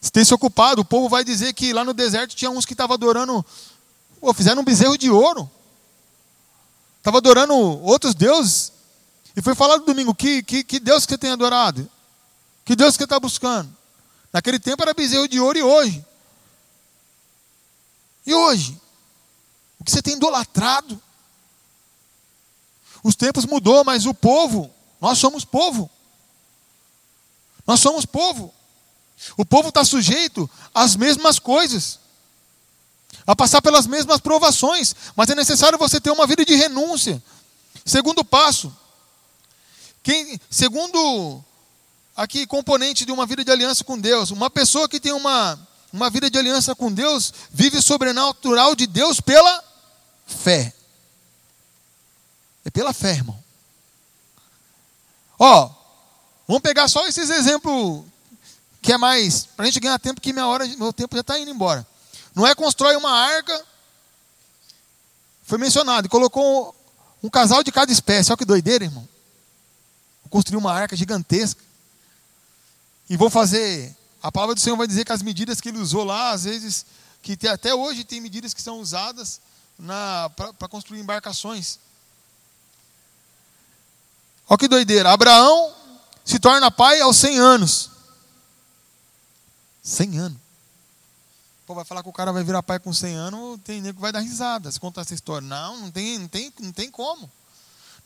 Você tem se ocupado, o povo vai dizer que lá no deserto tinha uns que estavam adorando Pô, fizeram um bezerro de ouro. Estava adorando outros deuses. E foi falado domingo, que, que, que Deus que você tem adorado? Que Deus que você está buscando? Naquele tempo era bezerro de ouro e hoje? E hoje? O que você tem idolatrado? Os tempos mudou, mas o povo, nós somos povo. Nós somos povo. O povo está sujeito às mesmas coisas a passar pelas mesmas provações, mas é necessário você ter uma vida de renúncia. Segundo passo, quem, segundo aqui componente de uma vida de aliança com Deus, uma pessoa que tem uma, uma vida de aliança com Deus vive sobrenatural de Deus pela fé. É pela fé, irmão. Ó, vamos pegar só esses exemplos que é mais para a gente ganhar tempo, que minha hora, meu tempo já está indo embora. Noé constrói uma arca, foi mencionado, e colocou um casal de cada espécie. Olha que doideira, irmão. Construiu uma arca gigantesca. E vou fazer. A palavra do Senhor vai dizer que as medidas que ele usou lá, às vezes, que até hoje tem medidas que são usadas para construir embarcações. Olha que doideira. Abraão se torna pai aos 100 anos. 100 anos. Pô, vai falar que o cara vai virar pai com 100 anos, tem nego que vai dar risada se contar essa história. Não, não tem, não tem, não tem como.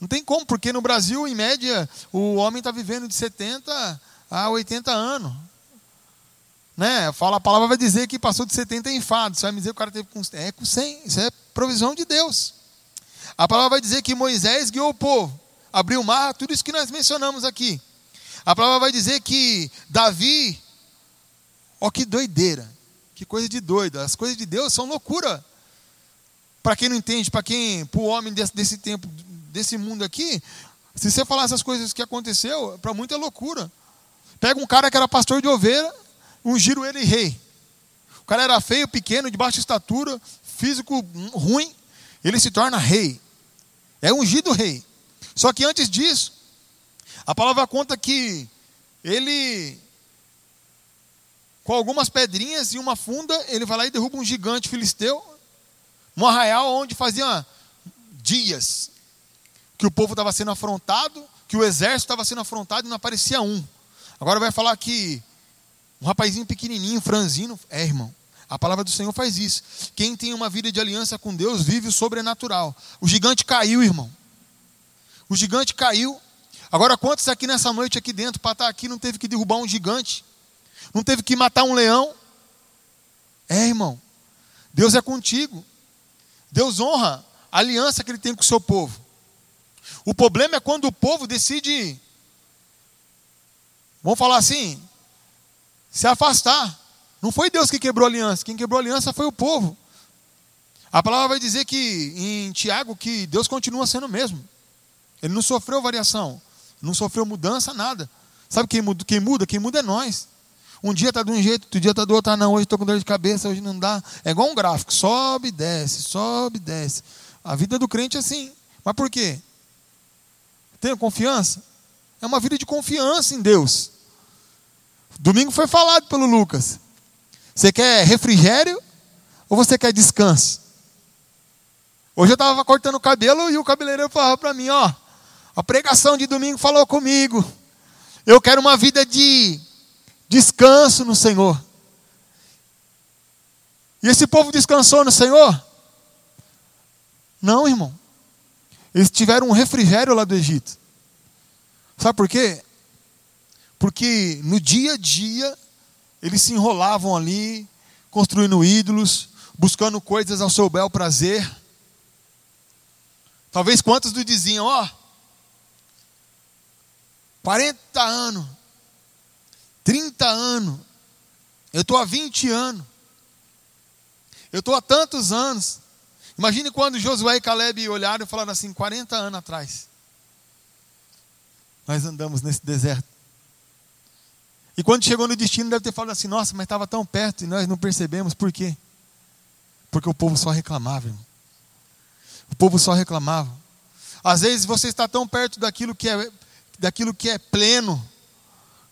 Não tem como, porque no Brasil, em média, o homem está vivendo de 70 a 80 anos. Né? Fala, a palavra vai dizer que passou de 70 em enfado. Você vai me dizer que o cara teve com, é com 100. Isso é provisão de Deus. A palavra vai dizer que Moisés guiou o povo, abriu o mar, tudo isso que nós mencionamos aqui. A palavra vai dizer que Davi, ó que doideira. Que coisa de doido. As coisas de Deus são loucura. Para quem não entende, para quem, para o homem desse, desse tempo, desse mundo aqui, se você falar essas coisas que aconteceu, para muito é loucura. Pega um cara que era pastor de ovelha, ungiram ele rei. O cara era feio, pequeno, de baixa estatura, físico ruim, ele se torna rei. É ungido rei. Só que antes disso, a palavra conta que ele com algumas pedrinhas e uma funda, ele vai lá e derruba um gigante filisteu, um arraial onde fazia dias que o povo estava sendo afrontado, que o exército estava sendo afrontado e não aparecia um. Agora vai falar que um rapazinho pequenininho, franzino, é irmão. A palavra do Senhor faz isso. Quem tem uma vida de aliança com Deus vive o sobrenatural. O gigante caiu, irmão. O gigante caiu. Agora, quantos aqui nessa noite, aqui dentro, para estar aqui, não teve que derrubar um gigante? Não teve que matar um leão. É, irmão. Deus é contigo. Deus honra a aliança que ele tem com o seu povo. O problema é quando o povo decide, vamos falar assim, se afastar. Não foi Deus que quebrou a aliança, quem quebrou a aliança foi o povo. A palavra vai dizer que em Tiago que Deus continua sendo o mesmo. Ele não sofreu variação, não sofreu mudança, nada. Sabe quem muda? Quem muda, quem muda é nós. Um dia está de um jeito, outro dia está do outro. Ah, não, hoje estou com dor de cabeça, hoje não dá. É igual um gráfico, sobe, desce, sobe, desce. A vida do crente é assim. Mas por quê? Tenha confiança? É uma vida de confiança em Deus. Domingo foi falado pelo Lucas. Você quer refrigério ou você quer descanso? Hoje eu estava cortando o cabelo e o cabeleireiro falava para mim: Ó, a pregação de domingo falou comigo. Eu quero uma vida de descanso no Senhor. E esse povo descansou no Senhor? Não, irmão. Eles tiveram um refrigério lá do Egito. Sabe por quê? Porque no dia a dia eles se enrolavam ali, construindo ídolos, buscando coisas ao seu bel prazer. Talvez quantos do diziam, ó, oh, 40 anos, 30 anos, eu estou há 20 anos, eu estou há tantos anos, Imagine quando Josué e Caleb olharam e falaram assim: 40 anos atrás, nós andamos nesse deserto. E quando chegou no destino, deve ter falado assim: nossa, mas estava tão perto e nós não percebemos. Por quê? Porque o povo só reclamava, irmão. O povo só reclamava. Às vezes você está tão perto daquilo que é, daquilo que é pleno,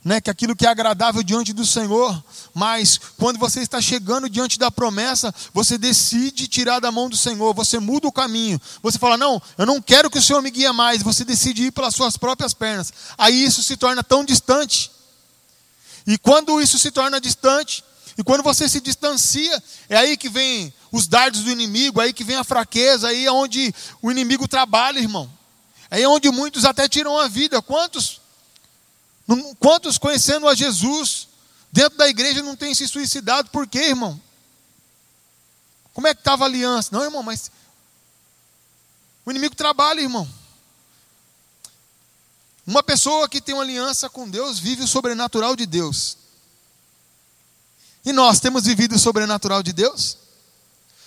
né, que aquilo que é agradável diante do Senhor, mas quando você está chegando diante da promessa, você decide tirar da mão do Senhor, você muda o caminho, você fala: Não, eu não quero que o Senhor me guie mais, você decide ir pelas suas próprias pernas, aí isso se torna tão distante, e quando isso se torna distante, e quando você se distancia, é aí que vem os dardos do inimigo, é aí que vem a fraqueza, aí é onde o inimigo trabalha, irmão. Aí é onde muitos até tiram a vida. Quantos Quantos conhecendo a Jesus dentro da igreja não têm se suicidado? Por quê, irmão? Como é que estava a aliança? Não, irmão, mas o inimigo trabalha, irmão. Uma pessoa que tem uma aliança com Deus vive o sobrenatural de Deus. E nós temos vivido o sobrenatural de Deus?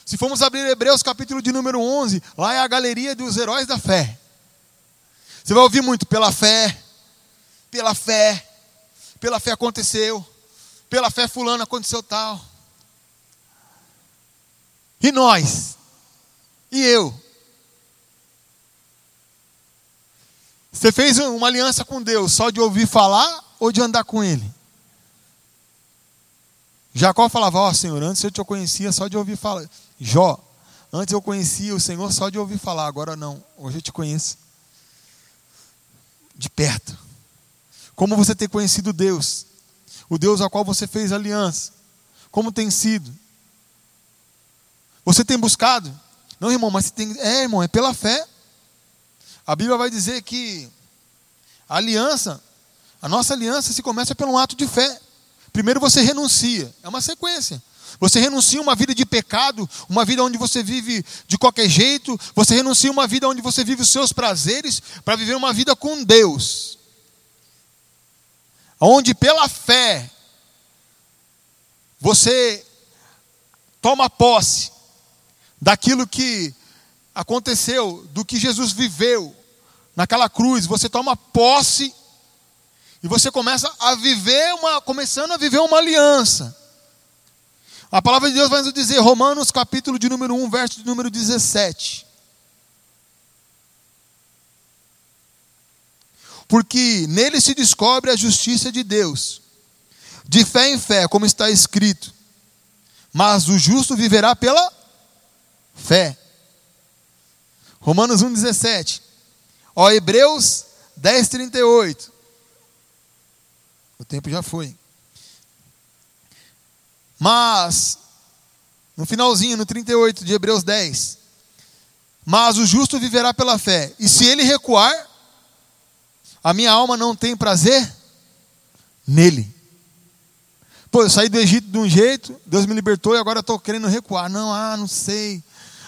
Se formos abrir Hebreus capítulo de número 11, lá é a galeria dos heróis da fé. Você vai ouvir muito pela fé, pela fé, pela fé aconteceu, pela fé fulano aconteceu tal. E nós? E eu? Você fez uma aliança com Deus só de ouvir falar ou de andar com Ele? Jacó falava, ó oh, Senhor, antes eu te conhecia só de ouvir falar. Jó, antes eu conhecia o Senhor só de ouvir falar, agora não, hoje eu te conheço. De perto. Como você tem conhecido Deus? O Deus a qual você fez aliança? Como tem sido? Você tem buscado? Não, irmão, mas tem. É, irmão, é pela fé. A Bíblia vai dizer que a aliança, a nossa aliança se começa pelo ato de fé. Primeiro você renuncia, é uma sequência. Você renuncia uma vida de pecado, uma vida onde você vive de qualquer jeito, você renuncia uma vida onde você vive os seus prazeres, para viver uma vida com Deus onde pela fé você toma posse daquilo que aconteceu, do que Jesus viveu naquela cruz, você toma posse e você começa a viver uma, começando a viver uma aliança. A palavra de Deus vai nos dizer, Romanos capítulo de número 1, verso de número 17. porque nele se descobre a justiça de Deus, de fé em fé, como está escrito. Mas o justo viverá pela fé. Romanos 1,17. Ó Hebreus 10, 38. O tempo já foi. Mas, no finalzinho, no 38 de Hebreus 10. Mas o justo viverá pela fé. E se ele recuar, a minha alma não tem prazer nele. Pô, eu saí do Egito de um jeito, Deus me libertou e agora estou querendo recuar. Não, ah, não sei.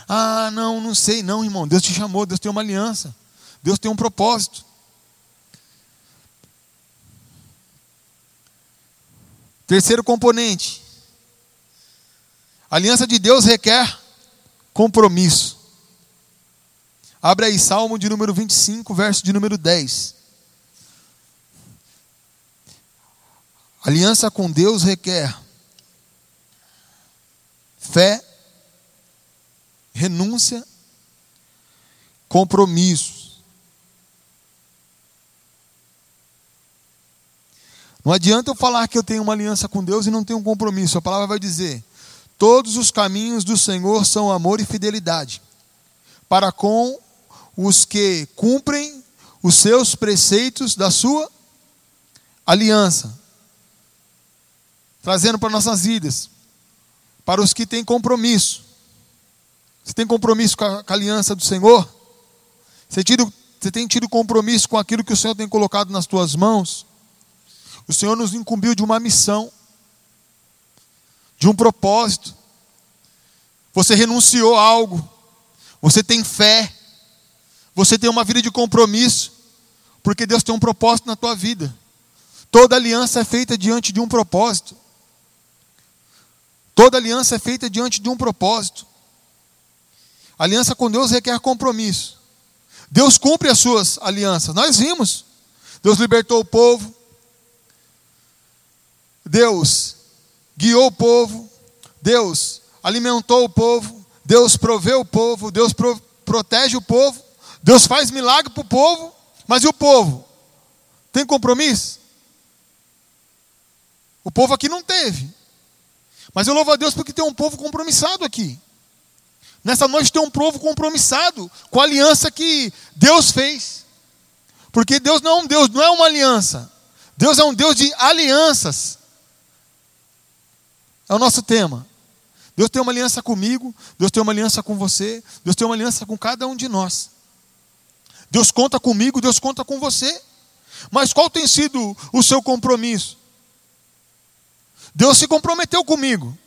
Ah, não, não sei. Não, irmão, Deus te chamou, Deus tem uma aliança. Deus tem um propósito. Terceiro componente. A aliança de Deus requer compromisso. Abre aí Salmo de número 25, verso de número 10. Aliança com Deus requer fé, renúncia, compromisso. Não adianta eu falar que eu tenho uma aliança com Deus e não tenho um compromisso. A palavra vai dizer: todos os caminhos do Senhor são amor e fidelidade, para com os que cumprem os seus preceitos da sua aliança. Trazendo para nossas vidas, para os que têm compromisso. Você tem compromisso com a, com a aliança do Senhor? Você, você tem tido compromisso com aquilo que o Senhor tem colocado nas tuas mãos? O Senhor nos incumbiu de uma missão, de um propósito. Você renunciou a algo, você tem fé, você tem uma vida de compromisso, porque Deus tem um propósito na tua vida. Toda aliança é feita diante de um propósito. Toda aliança é feita diante de um propósito. aliança com Deus requer compromisso. Deus cumpre as suas alianças. Nós vimos. Deus libertou o povo. Deus guiou o povo. Deus alimentou o povo. Deus proveu o povo. Deus pro, protege o povo. Deus faz milagre para o povo. Mas e o povo? Tem compromisso? O povo aqui não teve. Mas eu louvo a Deus porque tem um povo compromissado aqui. Nessa noite tem um povo compromissado com a aliança que Deus fez. Porque Deus não é um Deus, não é uma aliança. Deus é um Deus de alianças. É o nosso tema. Deus tem uma aliança comigo, Deus tem uma aliança com você, Deus tem uma aliança com cada um de nós. Deus conta comigo, Deus conta com você. Mas qual tem sido o seu compromisso? Deus se comprometeu comigo.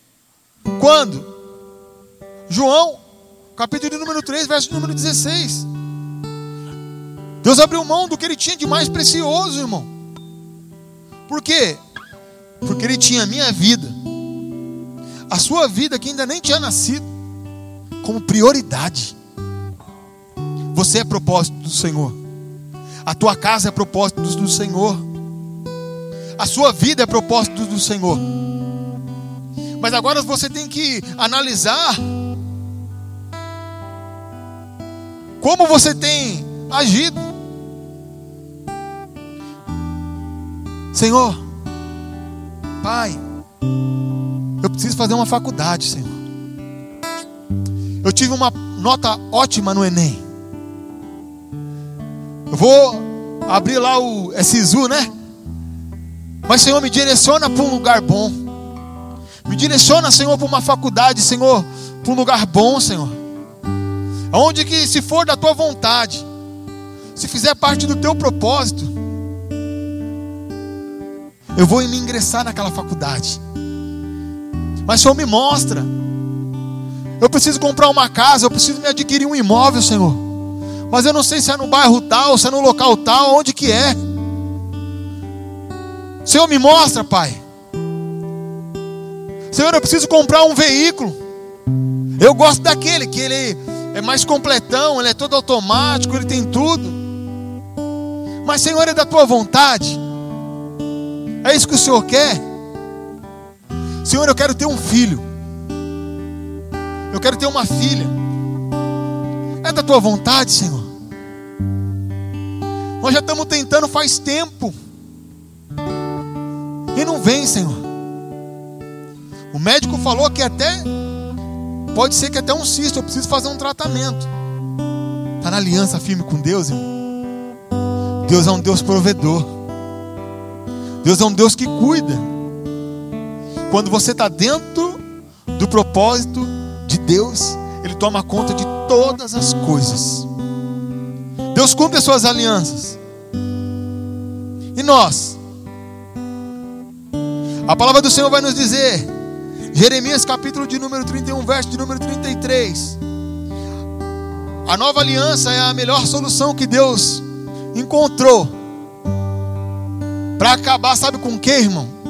Quando? João, capítulo número 3, verso número 16. Deus abriu mão do que ele tinha de mais precioso, irmão. Por quê? Porque ele tinha a minha vida, a sua vida que ainda nem tinha nascido, como prioridade. Você é propósito do Senhor. A tua casa é propósito do Senhor. A sua vida é propósito do Senhor. Mas agora você tem que analisar como você tem agido. Senhor, Pai, eu preciso fazer uma faculdade, Senhor. Eu tive uma nota ótima no Enem. Eu vou abrir lá o SISU, né? Mas, Senhor, me direciona para um lugar bom. Me direciona, Senhor, para uma faculdade, Senhor, para um lugar bom, Senhor. Aonde que, se for da tua vontade, se fizer parte do teu propósito, eu vou me ingressar naquela faculdade. Mas, Senhor, me mostra. Eu preciso comprar uma casa, eu preciso me adquirir um imóvel, Senhor. Mas eu não sei se é no bairro tal, se é no local tal, onde que é. Senhor, me mostra, Pai. Senhor, eu preciso comprar um veículo. Eu gosto daquele que ele é mais completão, ele é todo automático, ele tem tudo. Mas, Senhor, é da tua vontade. É isso que o Senhor quer. Senhor, eu quero ter um filho. Eu quero ter uma filha. É da tua vontade, Senhor. Nós já estamos tentando faz tempo. E não vem, Senhor. O médico falou que até pode ser que até um cisto, eu preciso fazer um tratamento. Está na aliança firme com Deus, irmão. Deus é um Deus provedor. Deus é um Deus que cuida. Quando você está dentro do propósito de Deus, Ele toma conta de todas as coisas. Deus cumpre as suas alianças. E nós? A palavra do Senhor vai nos dizer, Jeremias capítulo de número 31, verso de número 33. A nova aliança é a melhor solução que Deus encontrou para acabar, sabe com o que, irmão?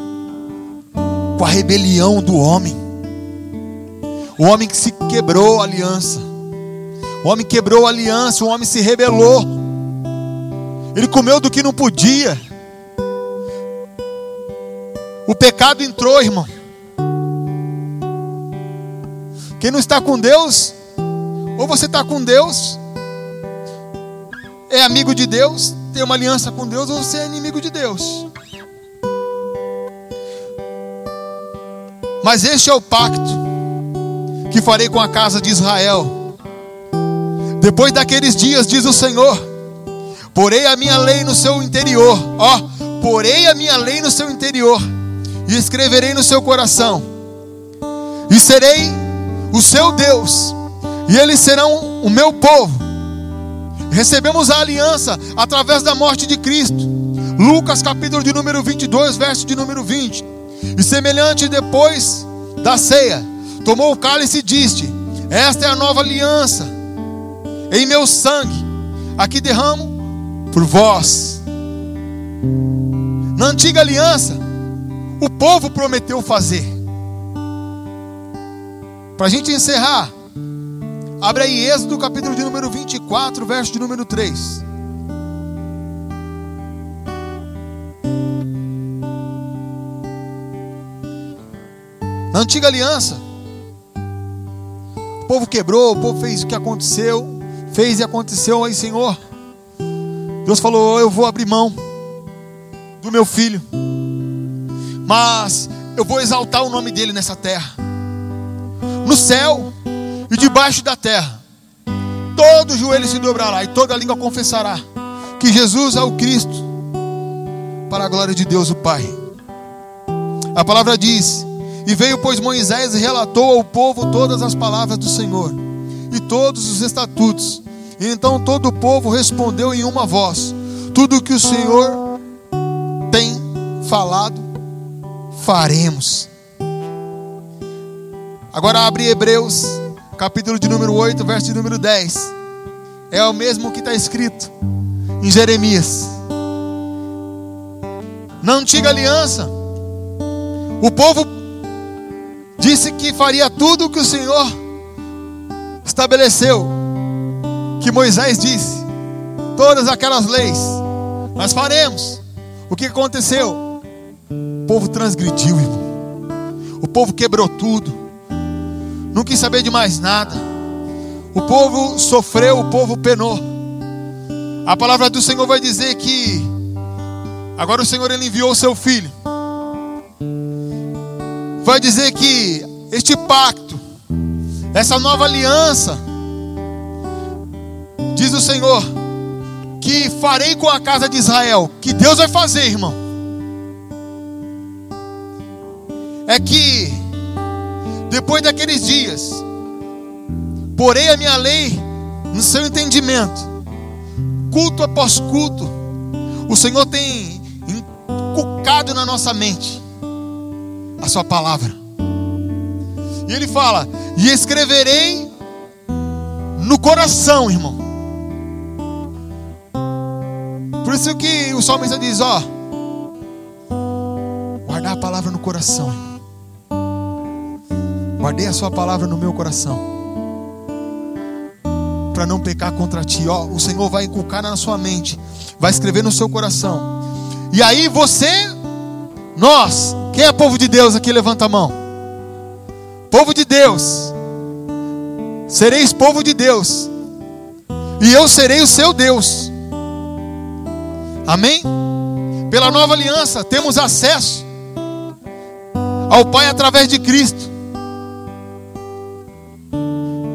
Com a rebelião do homem. O homem que se quebrou a aliança. O homem quebrou a aliança, o homem se rebelou. Ele comeu do que não podia. O pecado entrou, irmão. Quem não está com Deus, ou você está com Deus, é amigo de Deus, tem uma aliança com Deus, ou você é inimigo de Deus. Mas este é o pacto que farei com a casa de Israel. Depois daqueles dias, diz o Senhor, porei a minha lei no seu interior, ó, porei a minha lei no seu interior, e escreverei no seu coração, e serei o seu Deus, e eles serão o meu povo. Recebemos a aliança através da morte de Cristo. Lucas capítulo de número 22, verso de número 20. E semelhante depois da ceia, tomou o cálice e disse: Esta é a nova aliança em meu sangue, aqui derramo por vós. Na antiga aliança, o povo prometeu fazer. Para a gente encerrar, abre aí Êxodo capítulo de número 24, verso de número 3. Na antiga aliança, o povo quebrou, o povo fez o que aconteceu, fez e aconteceu aí, Senhor. Deus falou: Eu vou abrir mão do meu filho, mas eu vou exaltar o nome dele nessa terra, no céu e debaixo da terra. Todo joelho se dobrará e toda língua confessará que Jesus é o Cristo, para a glória de Deus o Pai. A palavra diz e veio, pois, Moisés e relatou ao povo todas as palavras do Senhor e todos os estatutos. E então todo o povo respondeu em uma voz: Tudo o que o Senhor tem falado, faremos. Agora abre Hebreus, capítulo de número 8, verso de número 10. É o mesmo que está escrito em Jeremias. Na antiga aliança, o povo disse que faria tudo o que o Senhor estabeleceu, que Moisés disse, todas aquelas leis, nós faremos. O que aconteceu? O povo transgrediu, irmão. O povo quebrou tudo, não quis saber de mais nada. O povo sofreu, o povo penou. A palavra do Senhor vai dizer que agora o Senhor ele enviou o seu filho vai dizer que este pacto, essa nova aliança, diz o Senhor, que farei com a casa de Israel, que Deus vai fazer, irmão, é que depois daqueles dias, porei a minha lei no seu entendimento, culto após culto, o Senhor tem inculcado na nossa mente a sua palavra. E ele fala: E escreverei no coração, irmão. Por isso que o salmista diz: Ó, guardar a palavra no coração. Guardei a sua palavra no meu coração. Para não pecar contra ti, ó, o Senhor vai inculcar na sua mente, vai escrever no seu coração. E aí você, nós, quem é povo de Deus aqui? Levanta a mão. Povo de Deus. Sereis povo de Deus. E eu serei o seu Deus. Amém? Pela nova aliança, temos acesso ao Pai através de Cristo.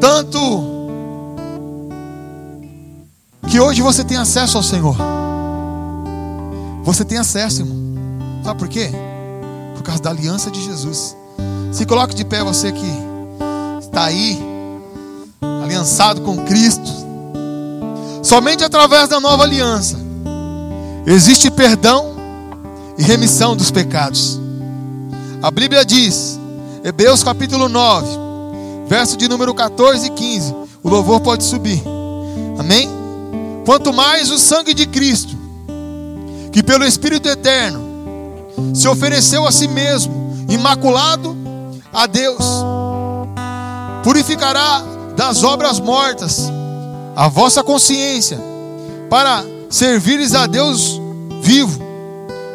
Tanto que hoje você tem acesso ao Senhor. Você tem acesso, irmão. Sabe por quê? Causa da aliança de Jesus. Se coloque de pé você que está aí, aliançado com Cristo. Somente através da nova aliança existe perdão e remissão dos pecados. A Bíblia diz, Hebreus capítulo 9, verso de número 14 e 15. O louvor pode subir. Amém? Quanto mais o sangue de Cristo, que pelo Espírito eterno se ofereceu a si mesmo, imaculado a Deus, purificará das obras mortas a vossa consciência, para servires a Deus vivo,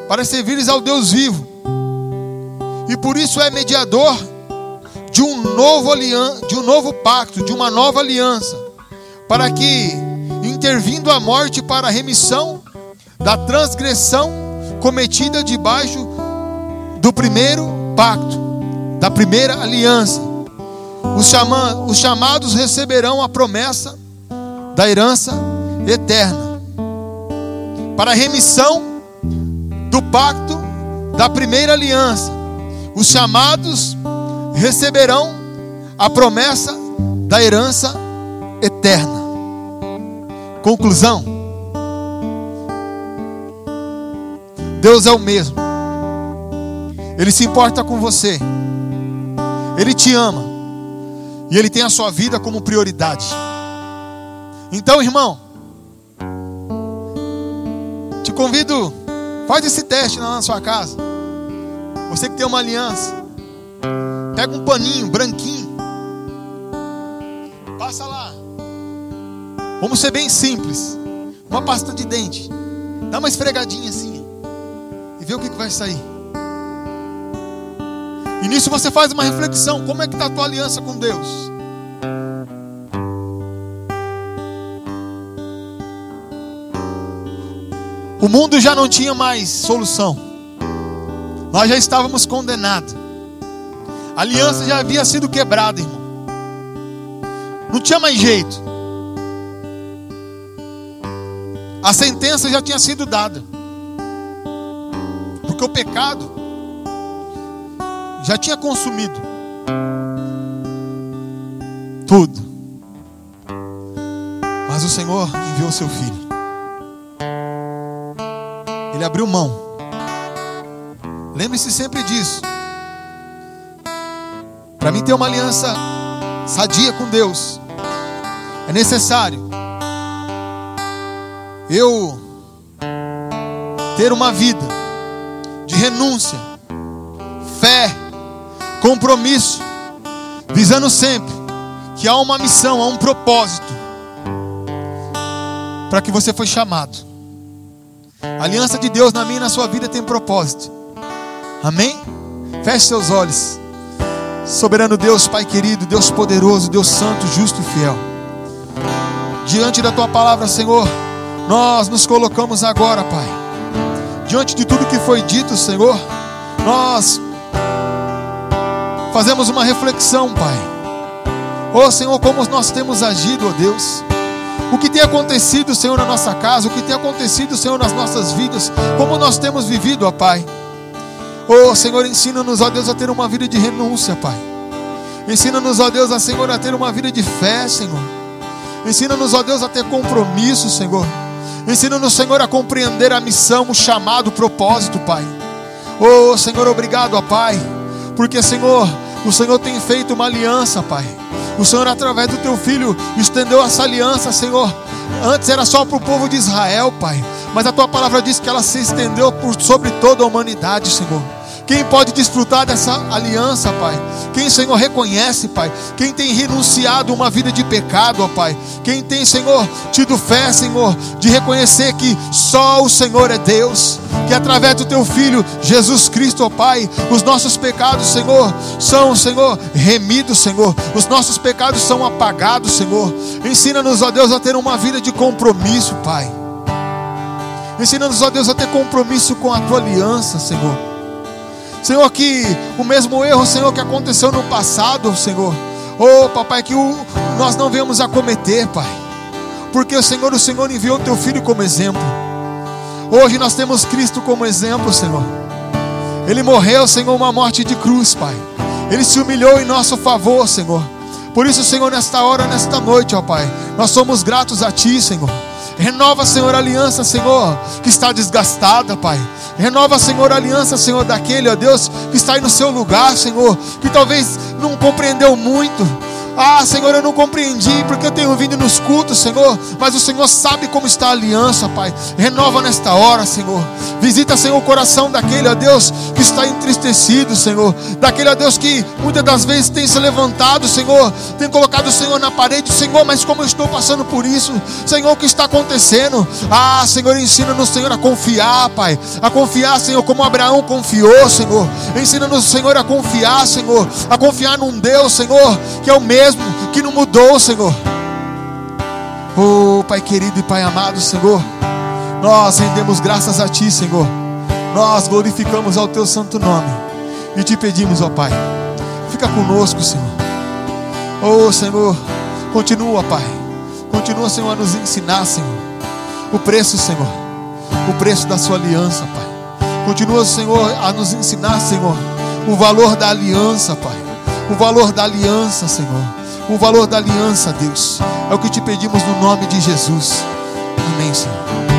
para servires ao Deus vivo, e por isso é mediador de um novo de um novo pacto, de uma nova aliança, para que, intervindo a morte para a remissão da transgressão cometida debaixo do primeiro pacto, da primeira aliança. Os, chama, os chamados receberão a promessa da herança eterna para a remissão do pacto da primeira aliança. Os chamados receberão a promessa da herança eterna. Conclusão: Deus é o mesmo. Ele se importa com você. Ele te ama. E ele tem a sua vida como prioridade. Então, irmão, te convido, faz esse teste lá na sua casa. Você que tem uma aliança, pega um paninho branquinho, passa lá. Vamos ser bem simples. Uma pasta de dente, dá uma esfregadinha assim e vê o que, que vai sair. E nisso você faz uma reflexão: como é que está a tua aliança com Deus? O mundo já não tinha mais solução. Nós já estávamos condenados. A aliança já havia sido quebrada, irmão. Não tinha mais jeito. A sentença já tinha sido dada. Porque o pecado já tinha consumido tudo. Mas o Senhor enviou seu filho. Ele abriu mão. Lembre-se sempre disso. Para mim ter uma aliança sadia com Deus, é necessário eu ter uma vida renúncia, fé, compromisso, visando sempre que há uma missão, há um propósito para que você foi chamado. A aliança de Deus na minha e na sua vida tem propósito. Amém? Feche seus olhos. Soberano Deus, Pai querido, Deus poderoso, Deus santo, justo e fiel. Diante da tua palavra, Senhor, nós nos colocamos agora, Pai. Diante de tudo que foi dito, Senhor, nós fazemos uma reflexão, Pai. Oh Senhor, como nós temos agido, ó oh Deus. O que tem acontecido, Senhor, na nossa casa, o que tem acontecido, Senhor, nas nossas vidas, como nós temos vivido, ó Pai. Oh Senhor, ensina-nos, ó Deus, a ter uma vida de renúncia, Pai. Ensina-nos, ó Deus, a Senhor, a ter uma vida de fé, Senhor. Ensina-nos, ó Deus, a ter compromisso, Senhor. Ensina-nos, Senhor, a compreender a missão, o chamado, o propósito, Pai. Oh, Senhor, obrigado, ó Pai, porque, Senhor, o Senhor tem feito uma aliança, Pai. O Senhor, através do teu filho, estendeu essa aliança, Senhor. Antes era só para o povo de Israel, Pai. Mas a tua palavra diz que ela se estendeu por sobre toda a humanidade, Senhor. Quem pode desfrutar dessa aliança, Pai? Quem, Senhor, reconhece, Pai? Quem tem renunciado uma vida de pecado, ó Pai? Quem tem, Senhor, tido fé, Senhor, de reconhecer que só o Senhor é Deus, que através do Teu Filho, Jesus Cristo, ó Pai, os nossos pecados, Senhor, são, Senhor, remidos, Senhor. Os nossos pecados são apagados, Senhor. Ensina-nos, ó Deus, a ter uma vida de compromisso, Pai. Ensina-nos, ó Deus, a ter compromisso com a Tua aliança, Senhor. Senhor, que o mesmo erro, Senhor, que aconteceu no passado, Senhor, oh papai, que o, nós não venhamos a cometer, Pai, porque o Senhor, o Senhor enviou o Teu Filho como exemplo. Hoje nós temos Cristo como exemplo, Senhor. Ele morreu, Senhor, uma morte de cruz, Pai. Ele se humilhou em nosso favor, Senhor. Por isso, Senhor, nesta hora, nesta noite, ó Pai, nós somos gratos a Ti, Senhor. Renova, Senhor, a aliança, Senhor, que está desgastada, Pai. Renova, Senhor, a aliança, Senhor, daquele, ó Deus, que está aí no seu lugar, Senhor, que talvez não compreendeu muito, ah, Senhor, eu não compreendi porque eu tenho vindo nos cultos, Senhor. Mas o Senhor sabe como está a aliança, Pai. Renova nesta hora, Senhor. Visita, Senhor, o coração daquele, ó Deus, que está entristecido, Senhor. Daquele, ó Deus, que muitas das vezes tem se levantado, Senhor. Tem colocado o Senhor na parede, Senhor. Mas como eu estou passando por isso, Senhor, o que está acontecendo? Ah, Senhor, ensina-nos, Senhor, a confiar, Pai. A confiar, Senhor, como Abraão confiou, Senhor. Ensina-nos, Senhor, a confiar, Senhor. A confiar num Deus, Senhor, que é o mesmo mesmo, que não mudou, Senhor. Oh, Pai querido e Pai amado, Senhor, nós rendemos graças a Ti, Senhor. Nós glorificamos ao Teu santo nome e te pedimos, ó Pai, Fica conosco, Senhor. Oh, Senhor, continua, Pai. Continua, Senhor, a nos ensinar, Senhor. O preço, Senhor. O preço da Sua aliança, Pai. Continua, Senhor, a nos ensinar, Senhor. O valor da aliança, Pai. O valor da aliança, Senhor. O valor da aliança, Deus. É o que te pedimos no nome de Jesus. Amém, Senhor.